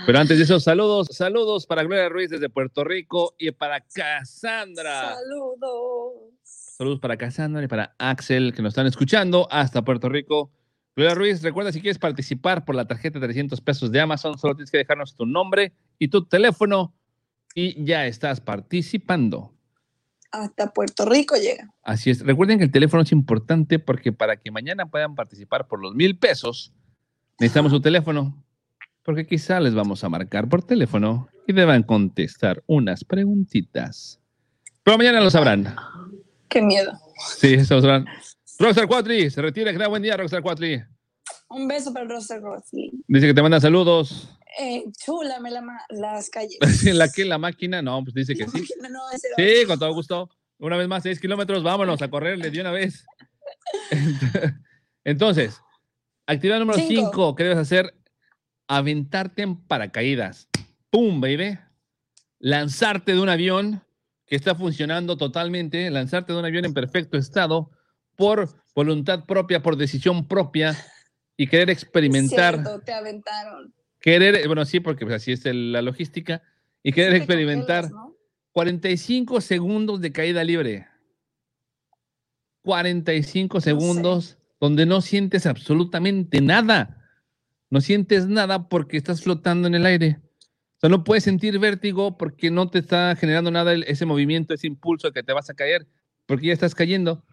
Pero antes de eso, saludos, saludos para Gloria Ruiz desde Puerto Rico y para Cassandra. Saludos. Saludos para Cassandra y para Axel que nos están escuchando hasta Puerto Rico. Gloria Ruiz, recuerda si quieres participar por la tarjeta de 300 pesos de Amazon, solo tienes que dejarnos tu nombre y tu teléfono y ya estás participando. Hasta Puerto Rico llega. Así es. Recuerden que el teléfono es importante porque para que mañana puedan participar por los mil pesos, necesitamos su teléfono. Porque quizá les vamos a marcar por teléfono y deban contestar unas preguntitas. Pero mañana lo sabrán. Qué miedo. Sí, eso lo sabrán. Rockstar Cuatri, se retira. Que buen día, Rockstar Cuatri. Un beso para Roster Rossi. Dice que te manda saludos. Eh, chúlame la las calles. ¿La que la máquina? No, pues dice que sí. No, Sí, con todo gusto. Una vez más, seis kilómetros, vámonos a correrle de una vez. Entonces, actividad número Cinco. cinco, ¿qué debes hacer? Aventarte en paracaídas. ¡Pum, baby! Lanzarte de un avión que está funcionando totalmente, lanzarte de un avión en perfecto estado por voluntad propia, por decisión propia y querer experimentar, Cierto, te aventaron. querer, bueno, sí, porque pues, así es el- la logística, y querer experimentar. congelas, ¿no? 45 segundos de caída libre. 45 segundos donde no sientes absolutamente nada. No sientes nada porque estás flotando en el aire. O sea, no puedes sentir vértigo porque no te está generando nada el- ese movimiento, ese impulso de que te vas a caer, porque ya estás cayendo.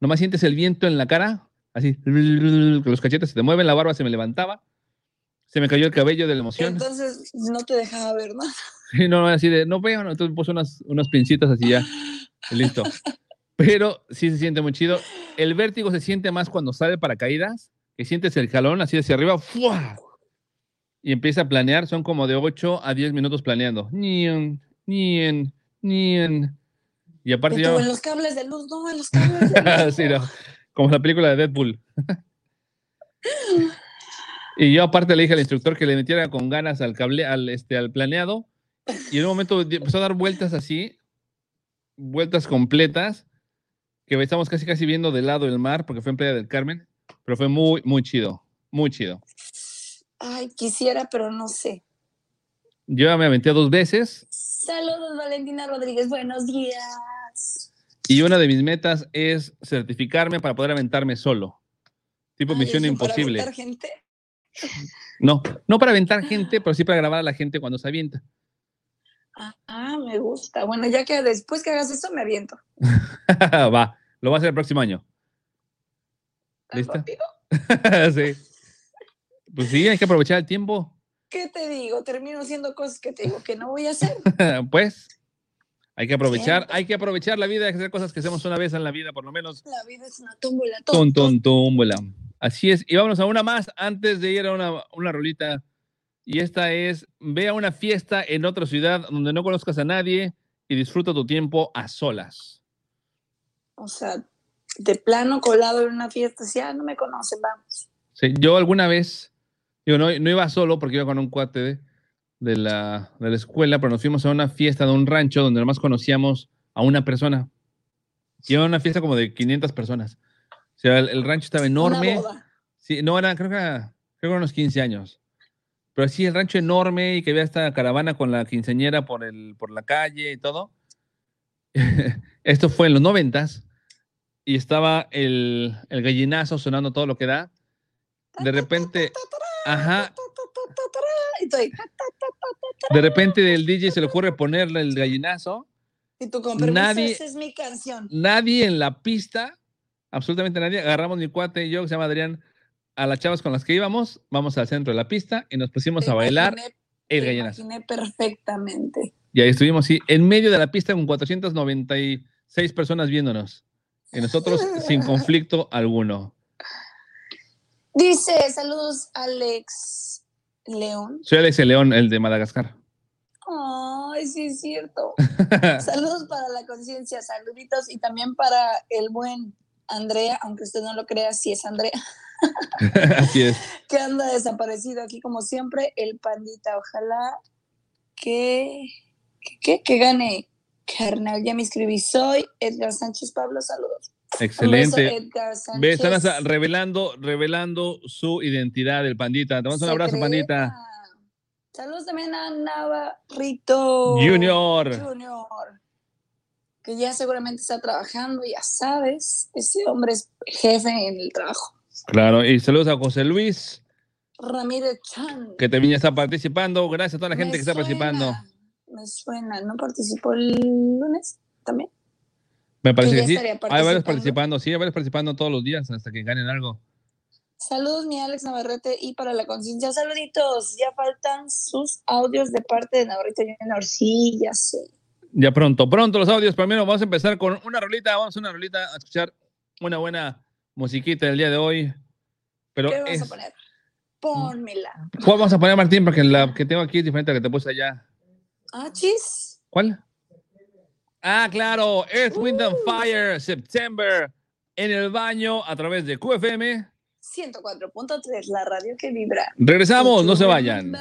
Nomás sientes el viento en la cara, así, que los cachetes se te mueven, la barba se me levantaba, se me cayó el cabello de la emoción. Entonces no te dejaba ver nada. Sí, no, así de, no veo, no, entonces puse unas, unas pincitas así ya, listo. Pero sí se siente muy chido. El vértigo se siente más cuando sale para caídas, que sientes el jalón así hacia arriba, ¡fua! y empieza a planear, son como de 8 a 10 minutos planeando. Nien, nien, nien. Y aparte yo... en los cables de luz, no, en los cables de luz. Sí, no, como la película de Deadpool. y yo aparte le dije al instructor que le metiera con ganas al cable, al, este, al planeado. Y en un momento empezó a dar vueltas así, vueltas completas, que estamos casi casi viendo de lado el mar, porque fue en Playa del Carmen, pero fue muy, muy chido, muy chido. Ay, quisiera, pero no sé. Yo ya me aventé dos veces Saludos, Valentina Rodríguez. Buenos días. y una de mis metas es certificarme para poder aventarme solo. Tipo Ay, misión eso para imposible. aventar gente. No, no para aventar gente, pero sí para grabar a la gente cuando se avienta. Ah, ah, me gusta. Bueno, ya que después que hagas eso, me aviento. Va, lo voy a hacer el próximo año. ¿Tan ¿Lista? sí. Pues sí, hay que aprovechar el tiempo. ¿Qué te digo? Termino haciendo cosas que te digo que no voy a hacer. pues hay que aprovechar, Siempre. hay que aprovechar la vida, hay que hacer cosas que hacemos una vez en la vida, por lo menos. La vida es una tómbola. Ton, ton, tómbola. Así es. Y vámonos a una más antes de ir a una, una rolita. Y esta es, ve a una fiesta en otra ciudad donde no conozcas a nadie y disfruta tu tiempo a solas. O sea, de plano colado en una fiesta, si ah, no me conocen, vamos. Sí, yo alguna vez, digo, no, no iba solo porque iba con un cuate de, de la, de la escuela, pero nos fuimos a una fiesta de un rancho donde nomás conocíamos a una persona. Y era una fiesta como de 500 personas. O sea, el, el rancho estaba enorme. Una boda. Sí, no, era, creo que, era- creo que unos 15 años. Pero sí, el rancho enorme y que había esta caravana con la quinceañera por, el, por la calle y todo. Esto fue en los noventas y estaba el, el gallinazo sonando todo lo que da. De repente, ajá, de repente el DJ se le ocurre ponerle el gallinazo. y tú con permiso, Nadie- esa es mi canción. Nadie en la pista, absolutamente nadie, agarramos mi cuate y yo, que se llama Adrián, a las chavas con las que íbamos, vamos al centro de la pista y nos pusimos Te a bailar imaginé- el gallinazo. imaginé perfectamente. Y ahí estuvimos, sí, en medio de la pista con 496 personas viéndonos. Y nosotros sin conflicto alguno. Dice, saludos Alex León. Soy Alex León, el de Madagascar. Ay, sí es cierto. Saludos para la conciencia, saluditos y también para el buen Andrea, aunque usted no lo crea, sí es Andrea, Así es. que anda desaparecido aquí como siempre, el pandita. Ojalá que, que, que, que gane. Carnal, ya me inscribí. Soy Edgar Sánchez Pablo, saludos. Excelente. Edgar Sánchez. Ve, están revelando, revelando su identidad, el pandita. Te mando un abrazo, pandita. Saludos también a Navarrito Junior. Junior, que ya seguramente está trabajando, ya sabes, ese hombre es jefe en el trabajo. Claro, y saludos a José Luis, Ramírez Chan. que también está participando. Gracias a toda la gente Me que está suena. participando. Me suena. ¿No participó el lunes también? Me parece ya que sí. Hay varios participando. sí, hay varios participando todos los días hasta que ganen algo. Saludos, mi Alex Navarrete. Y para la conciencia, saluditos. Ya faltan sus audios de parte de Navarrete Junior. Sí, ya sé. Ya pronto, pronto los audios. Primero vamos a empezar con una rolita. Vamos a una rolita a escuchar una buena musiquita del día de hoy. Pero ¿Qué vas es, a poner? Pónmela. ¿Cuál vamos a poner, Martín? Porque la que tengo aquí es diferente a la que te puse allá. Ah, chis. ¿Cuál? Ah, claro. Earth, Wind and Fire, September, en el baño a través de QFM. 104.3, la radio que vibra. Regresamos, no se vayan.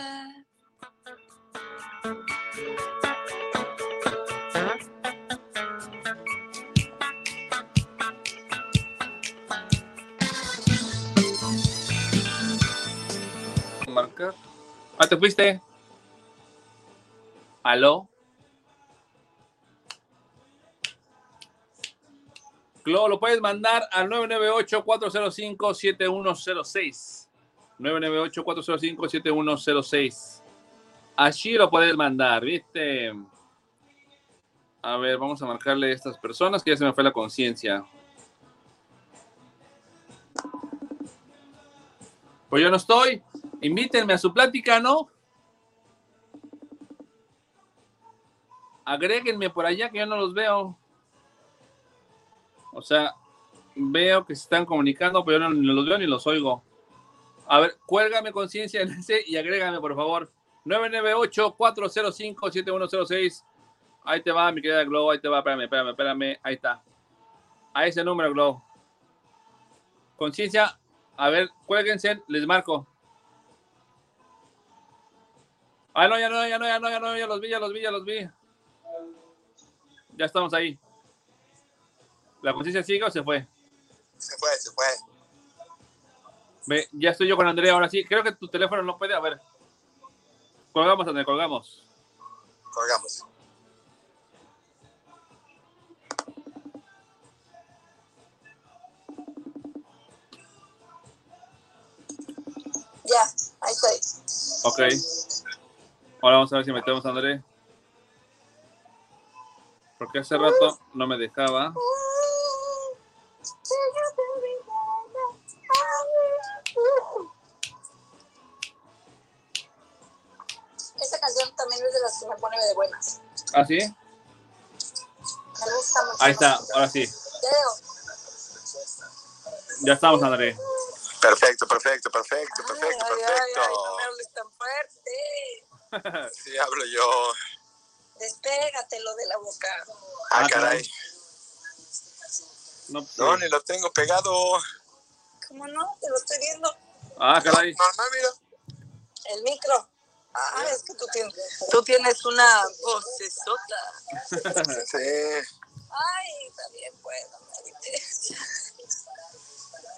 Marcar. Ah, ¿te fuiste? ¿Aló? Glo, lo puedes mandar al 998-405-7106. 998-405-7106. Así lo puedes mandar, ¿viste? A ver, vamos a marcarle a estas personas que ya se me fue la conciencia. Pues yo no estoy. Invítenme a su plática, ¿no? Agréguenme por allá que yo no los veo. O sea, veo que se están comunicando, pero yo no, ni los veo ni los oigo. A ver, cuélgame conciencia en ese y agrégame, por favor. 998-405-7106. Ahí te va, mi querida Glow. Ahí te va, espérame, espérame, espérame. Ahí está. A ese número, Glow. Conciencia, a ver, cuélguense, les marco. Ah, no, ya no, ya no, ya no, ya no, ya los vi, ya los vi, ya los vi. Ya estamos ahí. ¿La conciencia sigue o se fue? Se fue, se fue. Ve, ya estoy yo con Andrea ahora sí. Creo que tu teléfono no puede. A ver. Colgamos, Andrea, colgamos. Colgamos. Ya, ahí estoy. Ok. Ahora vamos a ver si metemos a André. Porque hace rato no me dejaba. Esta canción también es de las que me pone de buenas. ¿Ah, sí? Me gusta mucho. Ahí está, ahora sí. Ya veo. Ya estamos, André. Perfecto, perfecto, perfecto, perfecto, Ay, ay, ay, perfecto. no me hables tan fuerte. Sí, hablo yo. Despégatelo de la boca. Ah, Ah, caray. No, pues, No, ni lo tengo pegado. ¿Cómo no? Te lo estoy viendo. Ah, caray. Normal, mira. El micro. Ah, es que tú tienes, tú tienes una vocesota. Sí. Ay, también puedo.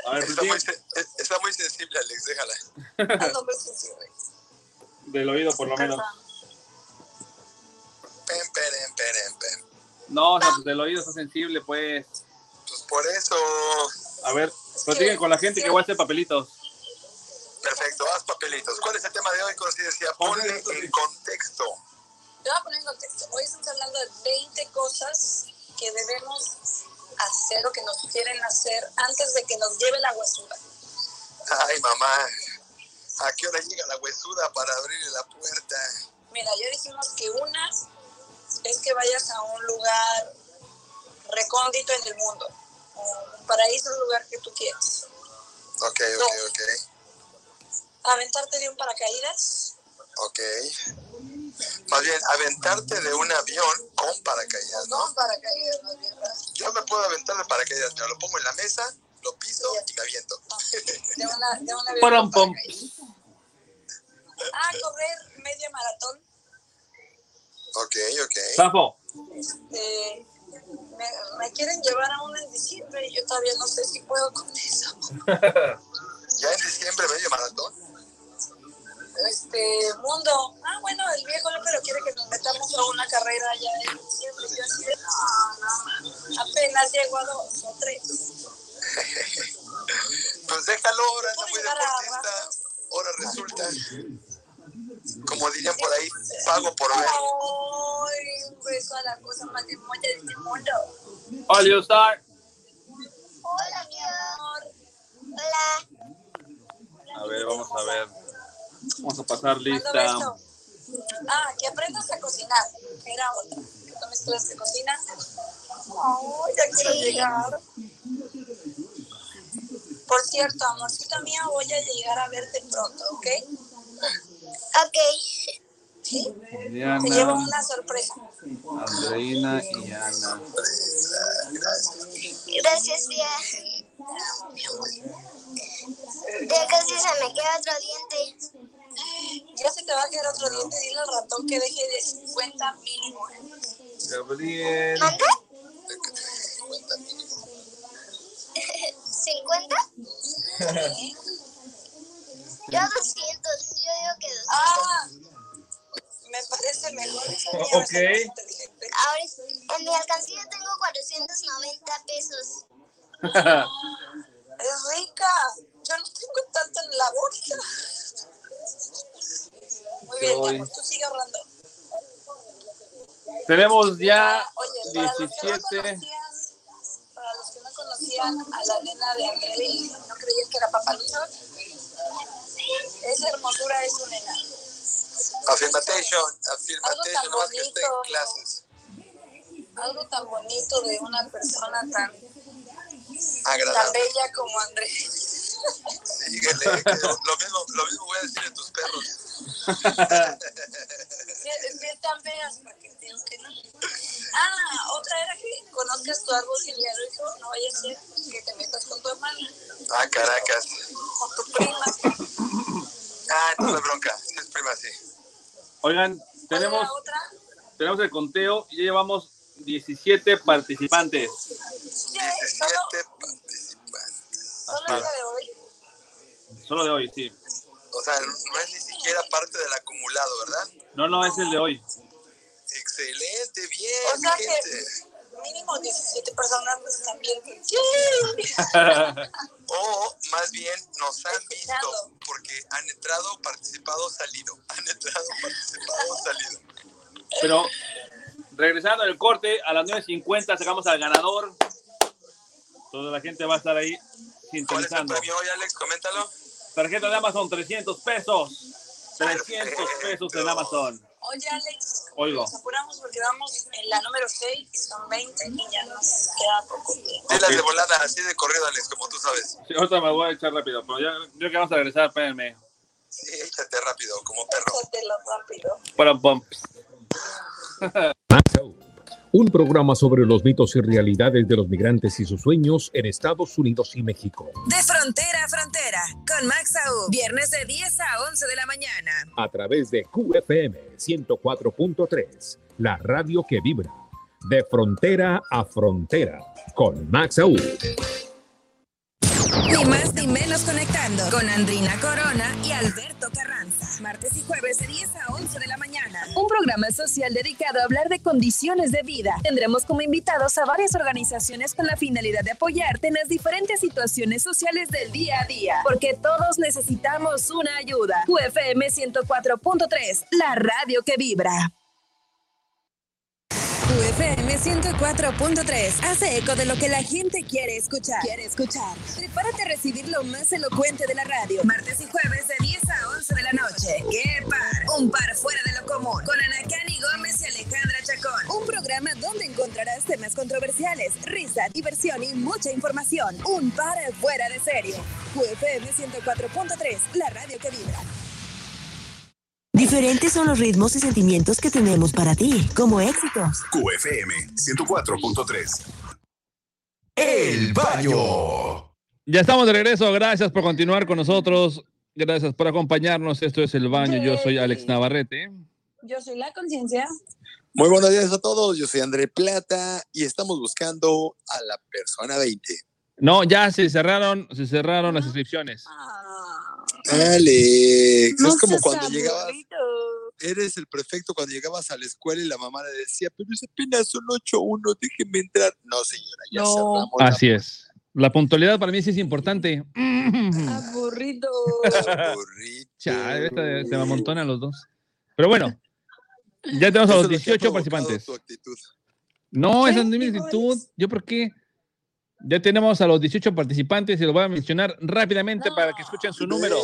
A ver, Está muy, se- eh, está muy sensible, Alex, déjala. Ando muy sensible. del oído por lo menos. No, o sea, pues del oído está sensible, pues. Pues por eso. A ver, platiquen con la gente que va a hacer papelitos. Perfecto, haz papelitos. ¿Cuál es el tema de hoy, conciencia? Ponle en contexto. Te voy a poner en contexto. Hoy estamos hablando de 20 cosas que debemos hacer o que nos quieren hacer antes de que nos lleve la huesura. Ay, mamá. ¿A qué hora llega la huesuda para abrirle la puerta? Mira, ya dijimos que una es que vayas a un lugar recóndito en el mundo. Un paraíso, un lugar que tú quieras. Ok, ok, ok. Aventarte de un paracaídas. Ok. Más bien, aventarte de un avión con paracaídas, No un paracaídas, más bien, ¿verdad? Yo me puedo aventar de paracaídas, mira, lo pongo en la mesa, lo piso y me aviento. De una, de un avión con. Ah, correr media maratón. Ok, ok. Zafo. Este, me, me quieren llevar a una en diciembre y yo todavía no sé si puedo con eso. Ya en diciembre medio maratón. Este, mundo. Ah, bueno, el viejo pero quiere que nos metamos a una carrera ya en diciembre. Yo así de, no, no, apenas llego a dos o tres. Pues déjalo, ahora ¿Puedo muy deportista. Ahora resulta, como dirían por ahí, pago por ver. Oh, beso a la cosa más de este mundo. Hola. Hola, mi amor. Hola. A ver, vamos a ver. Vamos a pasar lista. Ah, que aprendas a cocinar. Era otra. Que tomes clases de cocina. Ay, ya quiero llegar. Por cierto, amorcito mío, voy a llegar a verte pronto, ¿ok? Ok. ¿Sí? Te llevo Diana, una sorpresa. Andreina y Ana. Gracias, tía. Ya casi se me queda otro diente. Ya se te va a quedar otro diente. Dile al ratón que deje de 50 mínimo. Gabriel. ¿Manda? ¿50? Yo 200. Yo digo que 200. Ah, me parece mejor. esa inteligente. Ahora, en mi alcancía tengo 490 pesos. Es rica. Yo no tengo tanto en la bolsa. Muy bien, amor, tú sigue hablando. Tenemos ya Oye, para los que no 17. conocían, para los que no conocían a la nena de André y no creían que era papalito, esa hermosura es su nena. Affirmation, tan affirmation, nomás que esté en clases. Algo tan bonito de una persona tan, tan Agradable. bella como André. Síguele, que lo mismo, lo mismo voy a decir de tus perros. Bien tan feas para que digo que no. Ah, otra era que conozcas tu árbol genealógico, no vaya a ser que te metas con tu hermana, Ah, Caracas. con tu prima. Ah, no es bronca. Es prima, sí. Oigan, tenemos, tenemos el conteo y ya llevamos 17 participantes. 17 Solo el día de hoy. Solo de hoy, sí. O sea, no es ni siquiera parte del acumulado, ¿verdad? No, no, es el de hoy. Excelente, bien, O sea mi que gente. Mínimo 17 personas pues, también. O más bien nos han visto porque han entrado, participado, salido. Han entrado, participado, salido. Pero regresando al corte, a las 9.50 sacamos al ganador. Toda la gente va a estar ahí ¿Cuál es el sintonizando. premio hoy, Alex? Coméntalo. Tarjeta de Amazon, 300 pesos. 300 pesos en Amazon. Oye, Alex, Oigo. nos apuramos porque vamos en la número 6, son 20 y ya nos queda poco tiempo. Dilas de volada, así de corrido, Alex, como tú sabes. Sí, ahorita me voy a echar rápido, pero ya, yo que vamos a regresar, espérenme. Sí, échate rápido, como perro. Échatelo rápido. Para pump. Un programa sobre los mitos y realidades de los migrantes y sus sueños en Estados Unidos y México. De frontera a frontera, con Max Aú, viernes de 10 a 11 de la mañana. A través de QFM 104.3, la radio que vibra. De frontera a frontera, con Max Aúl. Ni más ni menos conectando con Andrina Corona y Alberto Carranza. Martes y jueves de 10 a 11 de la mañana. Un programa social dedicado a hablar de condiciones de vida. Tendremos como invitados a varias organizaciones con la finalidad de apoyarte en las diferentes situaciones sociales del día a día. Porque todos necesitamos una ayuda. UFM 104.3, la radio que vibra. UFM 104.3 hace eco de lo que la gente quiere escuchar. Quiere escuchar. Prepárate a recibir lo más elocuente de la radio. Martes y jueves de 10 a 11 de la noche. ¡Qué par! Un par fuera de lo común. Con Ana Cani Gómez y Alejandra Chacón. Un programa donde encontrarás temas controversiales, risa, diversión y mucha información. Un par fuera de serio. UFM 104.3, la radio que vibra. Diferentes son los ritmos y sentimientos que tenemos para ti, como éxitos. QFM 104.3. El baño. Ya estamos de regreso. Gracias por continuar con nosotros. Gracias por acompañarnos. Esto es El Baño. Yo soy Alex Navarrete. Yo soy la conciencia. Muy buenos días a todos. Yo soy André Plata y estamos buscando a la persona 20. No, ya se cerraron, se cerraron las inscripciones. Alex, No es como cuando llegabas, eres el prefecto cuando llegabas a la escuela y la mamá le decía, pero es apenas son 8-1, déjeme entrar. No, señora, ya No. cerramos la Así es. La puntualidad para mí sí es importante. Chale, esta- se me amontonan los dos. Pero bueno, Ya tenemos a los es lo que ha 18 provocado participantes. No, esa no es mi ¿Qué actitud. ¿Yo por qué? Ya tenemos a los 18 participantes y los voy a mencionar rápidamente No. para que escuchen su número.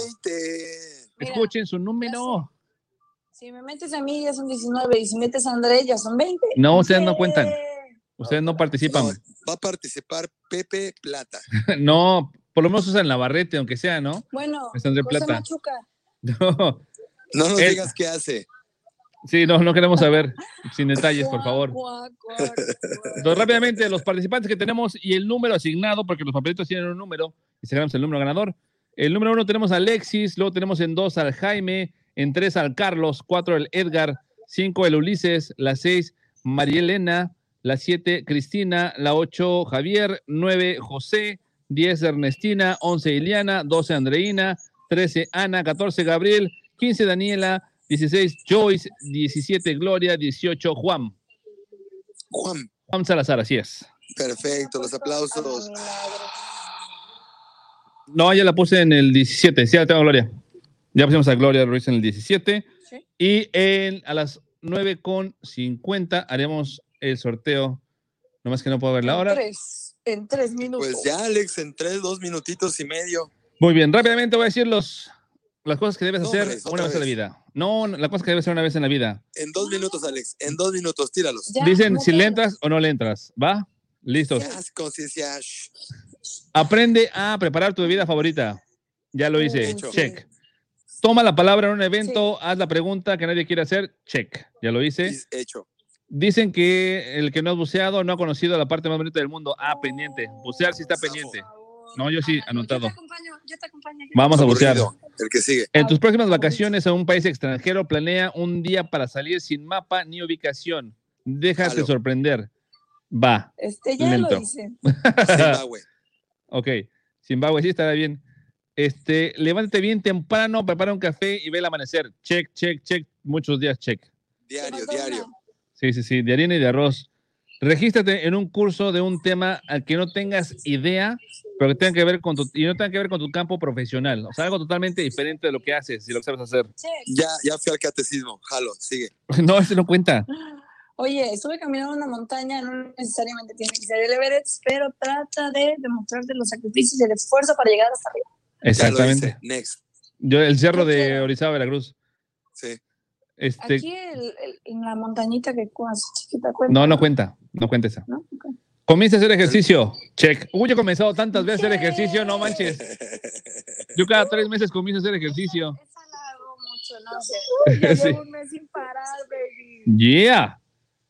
Mira, Escuchen su número. Si me metes a mí ya son 19 y si metes a André ya son 20. No, ustedes no cuentan. Ustedes no participan. No, va a participar Pepe Plata. No, por lo menos usan la barrete, aunque sea, ¿no? Bueno, Es André Plata. Machuca. No. No nos Eh. digas qué hace. Sí, no, no queremos saber. Sin detalles, por favor. Entonces, rápidamente, los participantes que tenemos y el número asignado, porque los papelitos tienen un número y sacamos el número ganador. El número uno tenemos a Alexis, luego tenemos en dos al Jaime, en tres al Carlos, cuatro el Edgar, cinco el Ulises, la seis María Elena, la siete Cristina, la ocho Javier, nueve José, diez Ernestina, once Iliana, doce Andreina, trece Ana, catorce Gabriel, quince Daniela, dieciséis Joyce, diecisiete Gloria, dieciocho Juan. Juan, Juan Salazar, así es. perfecto, los aplausos. No, ya la puse en el 17, sí, la tengo a Gloria. Ya pusimos a Gloria Ruiz en el 17. Sí. Y en, a las 9 con 50 haremos el sorteo. Nomás que no puedo ver la En hora. tres, en tres minutos. Pues ya, Alex, en tres, dos minutitos y medio. Muy bien, rápidamente voy a decir los, las cosas que debes hacer una vez en la vida. No, la cosa que debes hacer una vez en la vida. En dos minutos, Alex. En dos minutos, tíralos. Ya, Dicen no si le entras o no le entras. ¿Va? Listos. Conciencia. Aprende a preparar tu bebida favorita. Ya lo hice. Hecho. Check. Toma la palabra en un evento, haz la pregunta que nadie quiere hacer. Check. Ya lo hice. Hecho. Dicen que el que no ha buceado no ha conocido la parte más bonita del mundo. Ah, pendiente. Bucear sí está pendiente. No, yo sí, anotado. Yo te acompaño, yo te acompaño. Vamos a bucear. El que sigue. En tus próximas vacaciones a un país extranjero, planea un día para salir sin mapa ni ubicación. Déjate sorprender. Va. Este ya Lento. lo hice. Zimbabue. ok. Zimbabue sí estará bien. Este, levántate bien temprano, prepara un café y ve el amanecer. Check, check, check. Muchos días, check. Diario, diario. Sí, sí, sí, de harina y de arroz. Regístrate en un curso de un tema al que no tengas idea, pero que tenga que ver con tu, y no tenga que ver con tu campo profesional. O sea, algo totalmente diferente de lo que haces y lo que sabes hacer. Ya, ya fui al catecismo. Jalo, sigue. No, eso no cuenta. Oye, estuve caminando una montaña, no necesariamente tiene que ser el Everest, pero trata de demostrarte los sacrificios y el esfuerzo para llegar hasta arriba. Exactamente. Next. Yo, el cerro de. Orizaba, Veracruz. Sí. Este, Aquí el- el- en la montañita que cuas, chiquita cuenta. no, no cuenta. No cuenta esa. Comienza a hacer ejercicio. Check. Uy, yo he comenzado tantas veces a hacer ejercicio, no manches. Yo cada tres meses comienzo a hacer ejercicio. Esa la hago mucho, no sé. Ya Sí. llevo un mes sin parar, baby. Yeah.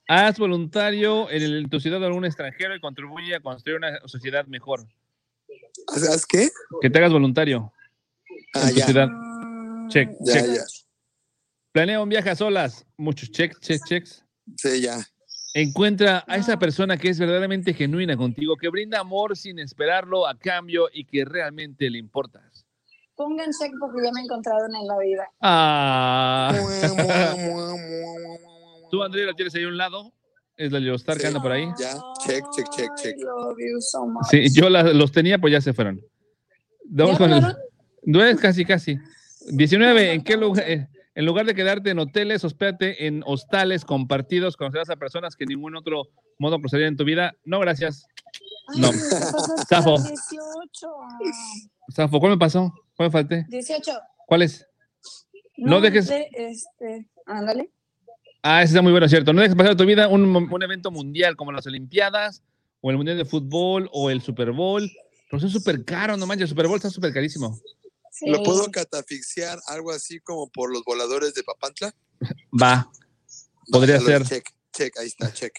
Haz voluntario en, el- en tu ciudad de algún extranjero y contribuye a construir una sociedad mejor. ¿Haz, haz qué? Que te hagas voluntario Ah, en tu ya. ciudad. Mm, Check, Ya, check. ya. Planea un viaje a solas. Muchos checks, checks, checks. Sí, ya. Encuentra a esa persona que es verdaderamente genuina contigo, que brinda amor sin esperarlo a cambio y que realmente le importas. Pongan check porque ya me encontraron en la vida. Ah. Tú, Andrea, la tienes ahí a un lado. Es la Leostar que Sí. anda por ahí. Ya, check, check, check, check. I love you so much. Sí, yo la- los tenía, pues ya se fueron. Vamos ¿Ya con el. No es casi, casi. 19. ¿En qué lugar? En lugar de quedarte en hoteles, hospédate en hostales compartidos, conocerás a personas que de ningún otro modo procederían en tu vida. No, gracias. Ay, No. me pasaste Zafo. al 18. Zafo, ¿cuál me pasó? ¿Cuál me falté? 18. ¿Cuál es? No dejes- de, este, ándale. Ah, ese está muy bueno, cierto. No dejes pasar tu vida un, un evento mundial como las Olimpiadas o el Mundial de Fútbol o el Super Bowl. Pero son súper caros, no manches. El Super Bowl está súper carísimo. Sí. ¿Lo puedo catafixiar algo así como por los voladores de Papantla? Va. Podría ser. Check, check, ahí está, check.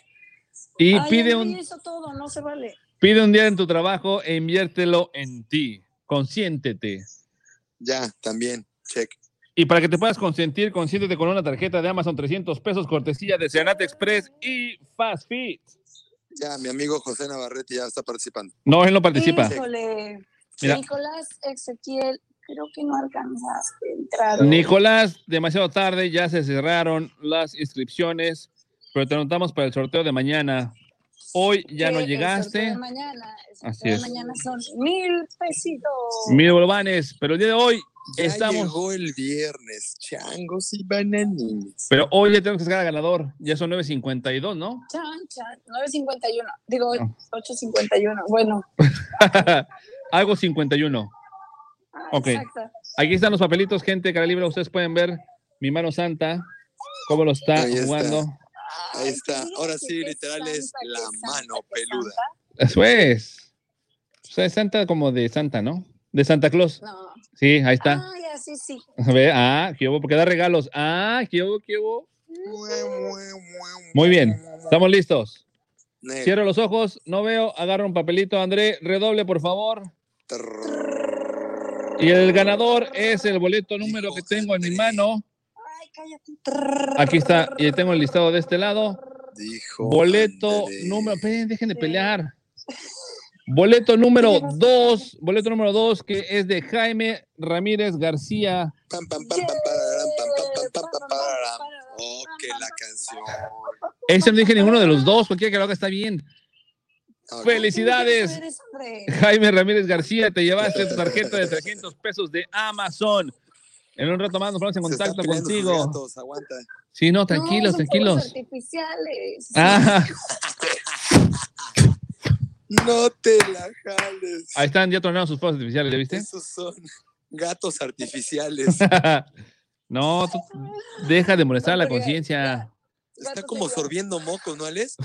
Y Ay, pide un, hizo todo, no se vale. pide un día en tu trabajo e inviértelo en ti. Consiéntete. Ya, también, check. Y para que te puedas consentir, consiéntete con una tarjeta de Amazon 300 pesos cortesía de Seanat Express y Fast Fit. Ya, mi amigo José Navarrete ya está participando. No, él no participa. Híjole. Mira. Nicolás Ezequiel, creo que no alcanzaste a entrar. Nicolás, demasiado tarde, ya se cerraron las inscripciones, pero te anotamos para el sorteo de mañana. Hoy ya no el sorteo llegaste, de mañana, el sorteo Así de es. mañana son mil pesitos. mil bolvanes, pero el día de hoy Ya Estamos- llegó el viernes, changos y bananines. Pero hoy ya tenemos que sacar al ganador. Ya son 9.52, ¿no? Chan, chan, 9.51. Digo, Ah. 8.51. Bueno, Hago 51. Ok. exacto. Aquí están los papelitos, gente, cara libre. Ustedes pueden ver mi mano santa, cómo lo está Ahí está. jugando. Ahí está. Ahora sí, literal es la mano peluda. Eso es. O sea, es santa como de santa, ¿no? De Santa Claus. No. Sí, ahí está. Ay, así sí. Ve, ah, qué hubo, porque da regalos. Ah, qué hubo, qué hubo. Muy bien, estamos listos. Cierro los ojos, no veo, agarro un papelito. André, redoble, por favor. Y el ganador es el boleto número que tengo en mi mano. Ay, cállate. Aquí está, y tengo el listado de este lado. Dijo Boleto número, dejen de pelear. Boleto número dos, boleto número dos, que es de Jaime Ramírez García. Pam, pam, pam, pam, pararam, pam, pam, pam, pam, pam, pararam. Oh, que la canción. Ese no dije ninguno de los dos, cualquiera que lo haga está bien. Felicidades. Jaime Ramírez García, te llevaste tu tarjeta de 300 pesos de Amazon. En un rato más nos ponemos en contacto contigo. gatos, aguanta. Sí, no, No, tranquilos, fuegos tranquilos. artificiales. Ah, No te la jales. ahí están ya tornados sus fuegos artificiales, ¿ya viste? Esos son gatos artificiales. no, tú deja de molestar a la conciencia. Está como sorbiendo mocos, ¿no, Alex?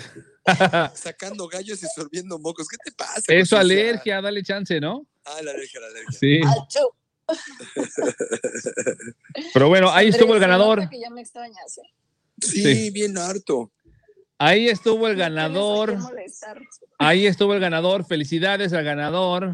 Sacando gallos y sorbiendo mocos. ¿Qué te pasa? Eso, alergia, dale chance, ¿no? Ah, la alergia, la alergia. Sí. Achú. Pero bueno, ahí estuvo el Andrés, ganador. nota que ya me extrañas, ¿eh? Sí, Sí. bien harto. Ahí estuvo el ganador. Ahí estuvo el ganador. Felicidades al ganador.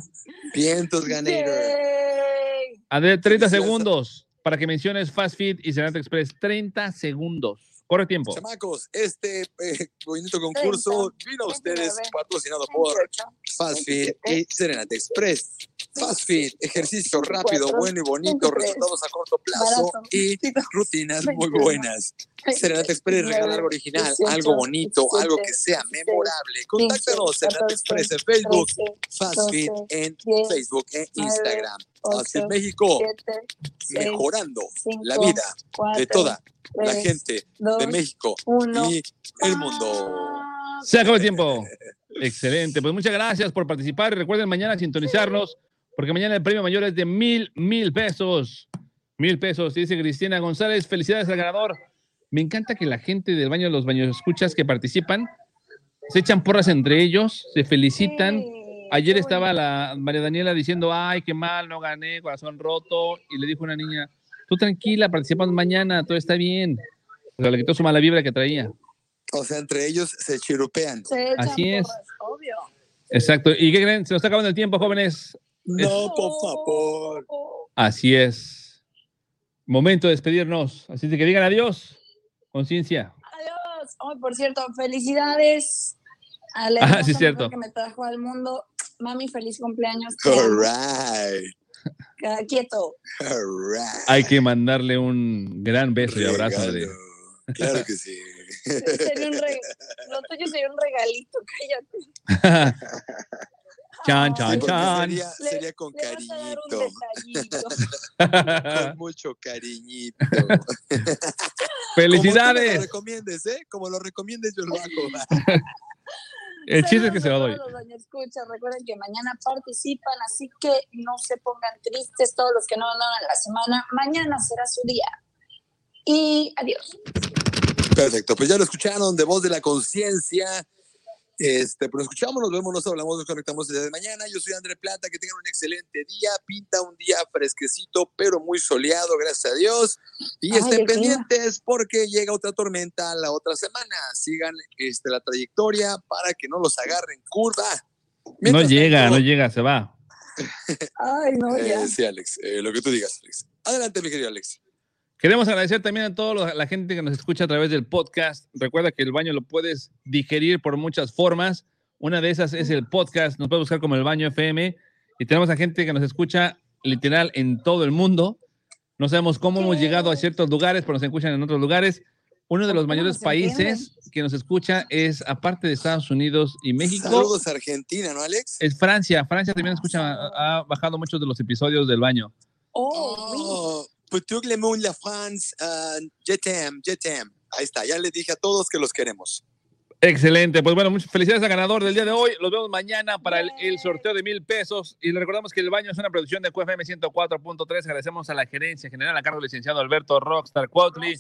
Vientos, Gator. Yay. André, 30 Felicidades. segundos para que menciones Fast Fit y Serenata Express. 30 segundos. Corre tiempo. Chamacos, este eh, bonito concurso vino a ustedes 29, patrocinado por 28, Fast Fit y Serenate Express. Fast Fit, ejercicio rápido, 24, bueno y bonito, 23, resultados a corto plazo y 22, rutinas muy 21, buenas. Serenate Express regala algo original, 18, algo bonito, 17, algo que sea 16, memorable. Contáctanos, Serenate Express en Facebook, 13, Fast Fit 12, en 10, Facebook e 9, Instagram. Fast Fit 8, México, 7, 6, mejorando 5, la vida 4, de toda la 3, gente de 2, México 1. y el mundo. Se acabó el tiempo. Excelente. Pues muchas gracias por participar. Y recuerden mañana sintonizarnos, porque mañana el premio mayor es de mil, mil pesos. Mil pesos. Dice Cristina González. Felicidades al ganador. Me encanta que la gente del baño, los baños escuchas que participan, se echan porras entre ellos, se felicitan. Ayer estaba la María Daniela diciendo, ay, qué mal, no gané, corazón roto. Y le dijo una niña, tú tranquila, participamos mañana, todo está bien. O sea, le quitó su mala vibra que traía. O sea, entre ellos se chirupean. Se echan Así es. porras, Obvio. Exacto. ¿Y qué creen? Se nos está acabando el tiempo, jóvenes. No, por favor. Así es. Momento de despedirnos. Así de que digan adiós. Conciencia. Adiós. Oh, por cierto, felicidades a la Ah, sí, cierto. que me trajo al mundo. Mami, feliz cumpleaños. All right. Queda quieto. All right. Hay que mandarle un gran beso y abrazo. Claro que sí. Sería un re- Lo tuyo sería un regalito, cállate. chan, Sí, chan, porque chan. Sería, sería con Le cariñito. Con mucho cariñito. Felicidades. Como tú lo recomiendes, ¿eh? Como lo recomiendes, yo lo hago. El chiste es que se lo a doy. escuchas. Recuerden que mañana participan, así que no se pongan tristes todos los que no andan en la semana. Mañana será su día. Y adiós. Perfecto, pues ya lo escucharon de voz de la conciencia. Este, pues nos escuchamos, nos vemos, nos hablamos, nos conectamos el día de mañana. Yo soy André Plata, que tengan un excelente día. Pinta un día fresquecito, pero muy soleado, gracias a Dios. Y Ay, estén pendientes porque llega otra tormenta la otra semana. Sigan este, la trayectoria para que no los agarren curva. No llega, tanto, no llega, se va. Ay, no, ya. eh, sí, Alex, eh, lo que tú digas, Alex. Adelante, mi querido Alex. Queremos agradecer también a toda la gente que nos escucha a través del podcast. Recuerda que el baño lo puedes digerir por muchas formas. Una de esas es el podcast. Nos puedes buscar como el baño FM. Y tenemos a gente que nos escucha literal en todo el mundo. No sabemos cómo hemos llegado a ciertos lugares, pero nos escuchan en otros lugares. Uno de los ¿Cómo mayores países que nos escucha es, aparte de Estados Unidos y México, Saludos a Argentina, ¿no, Alex? es Francia. Francia también escucha, ha bajado muchos de los episodios del baño. Oh, Pour tout le monde, la France, uh, je t'aime, je t'aime. Ahí está, ya les dije a todos que los queremos. Excelente, pues bueno, muchas felicidades al ganador del día de hoy. Los vemos mañana para el, el sorteo de mil pesos. Y le recordamos que el baño es una producción de QFM 104.3. Agradecemos a la gerencia general, a cargo del licenciado Alberto Rockstar Cuautli.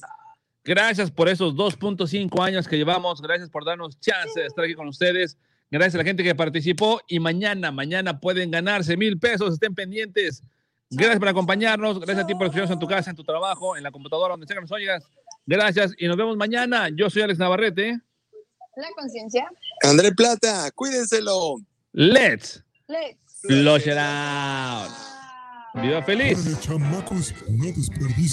Gracias por esos 2.5 años que llevamos. Gracias por darnos chance de estar aquí con ustedes. Gracias a la gente que participó. Y mañana, mañana pueden ganarse mil pesos. Estén pendientes. Gracias por acompañarnos. Gracias a ti por escucharnos en tu casa, en tu trabajo, en la computadora, donde sea que nos oigas. Gracias y nos vemos mañana. Yo soy Alex Navarrete. La conciencia. André Plata, cuídenselo. Let's Let's. flush it out. Viva feliz.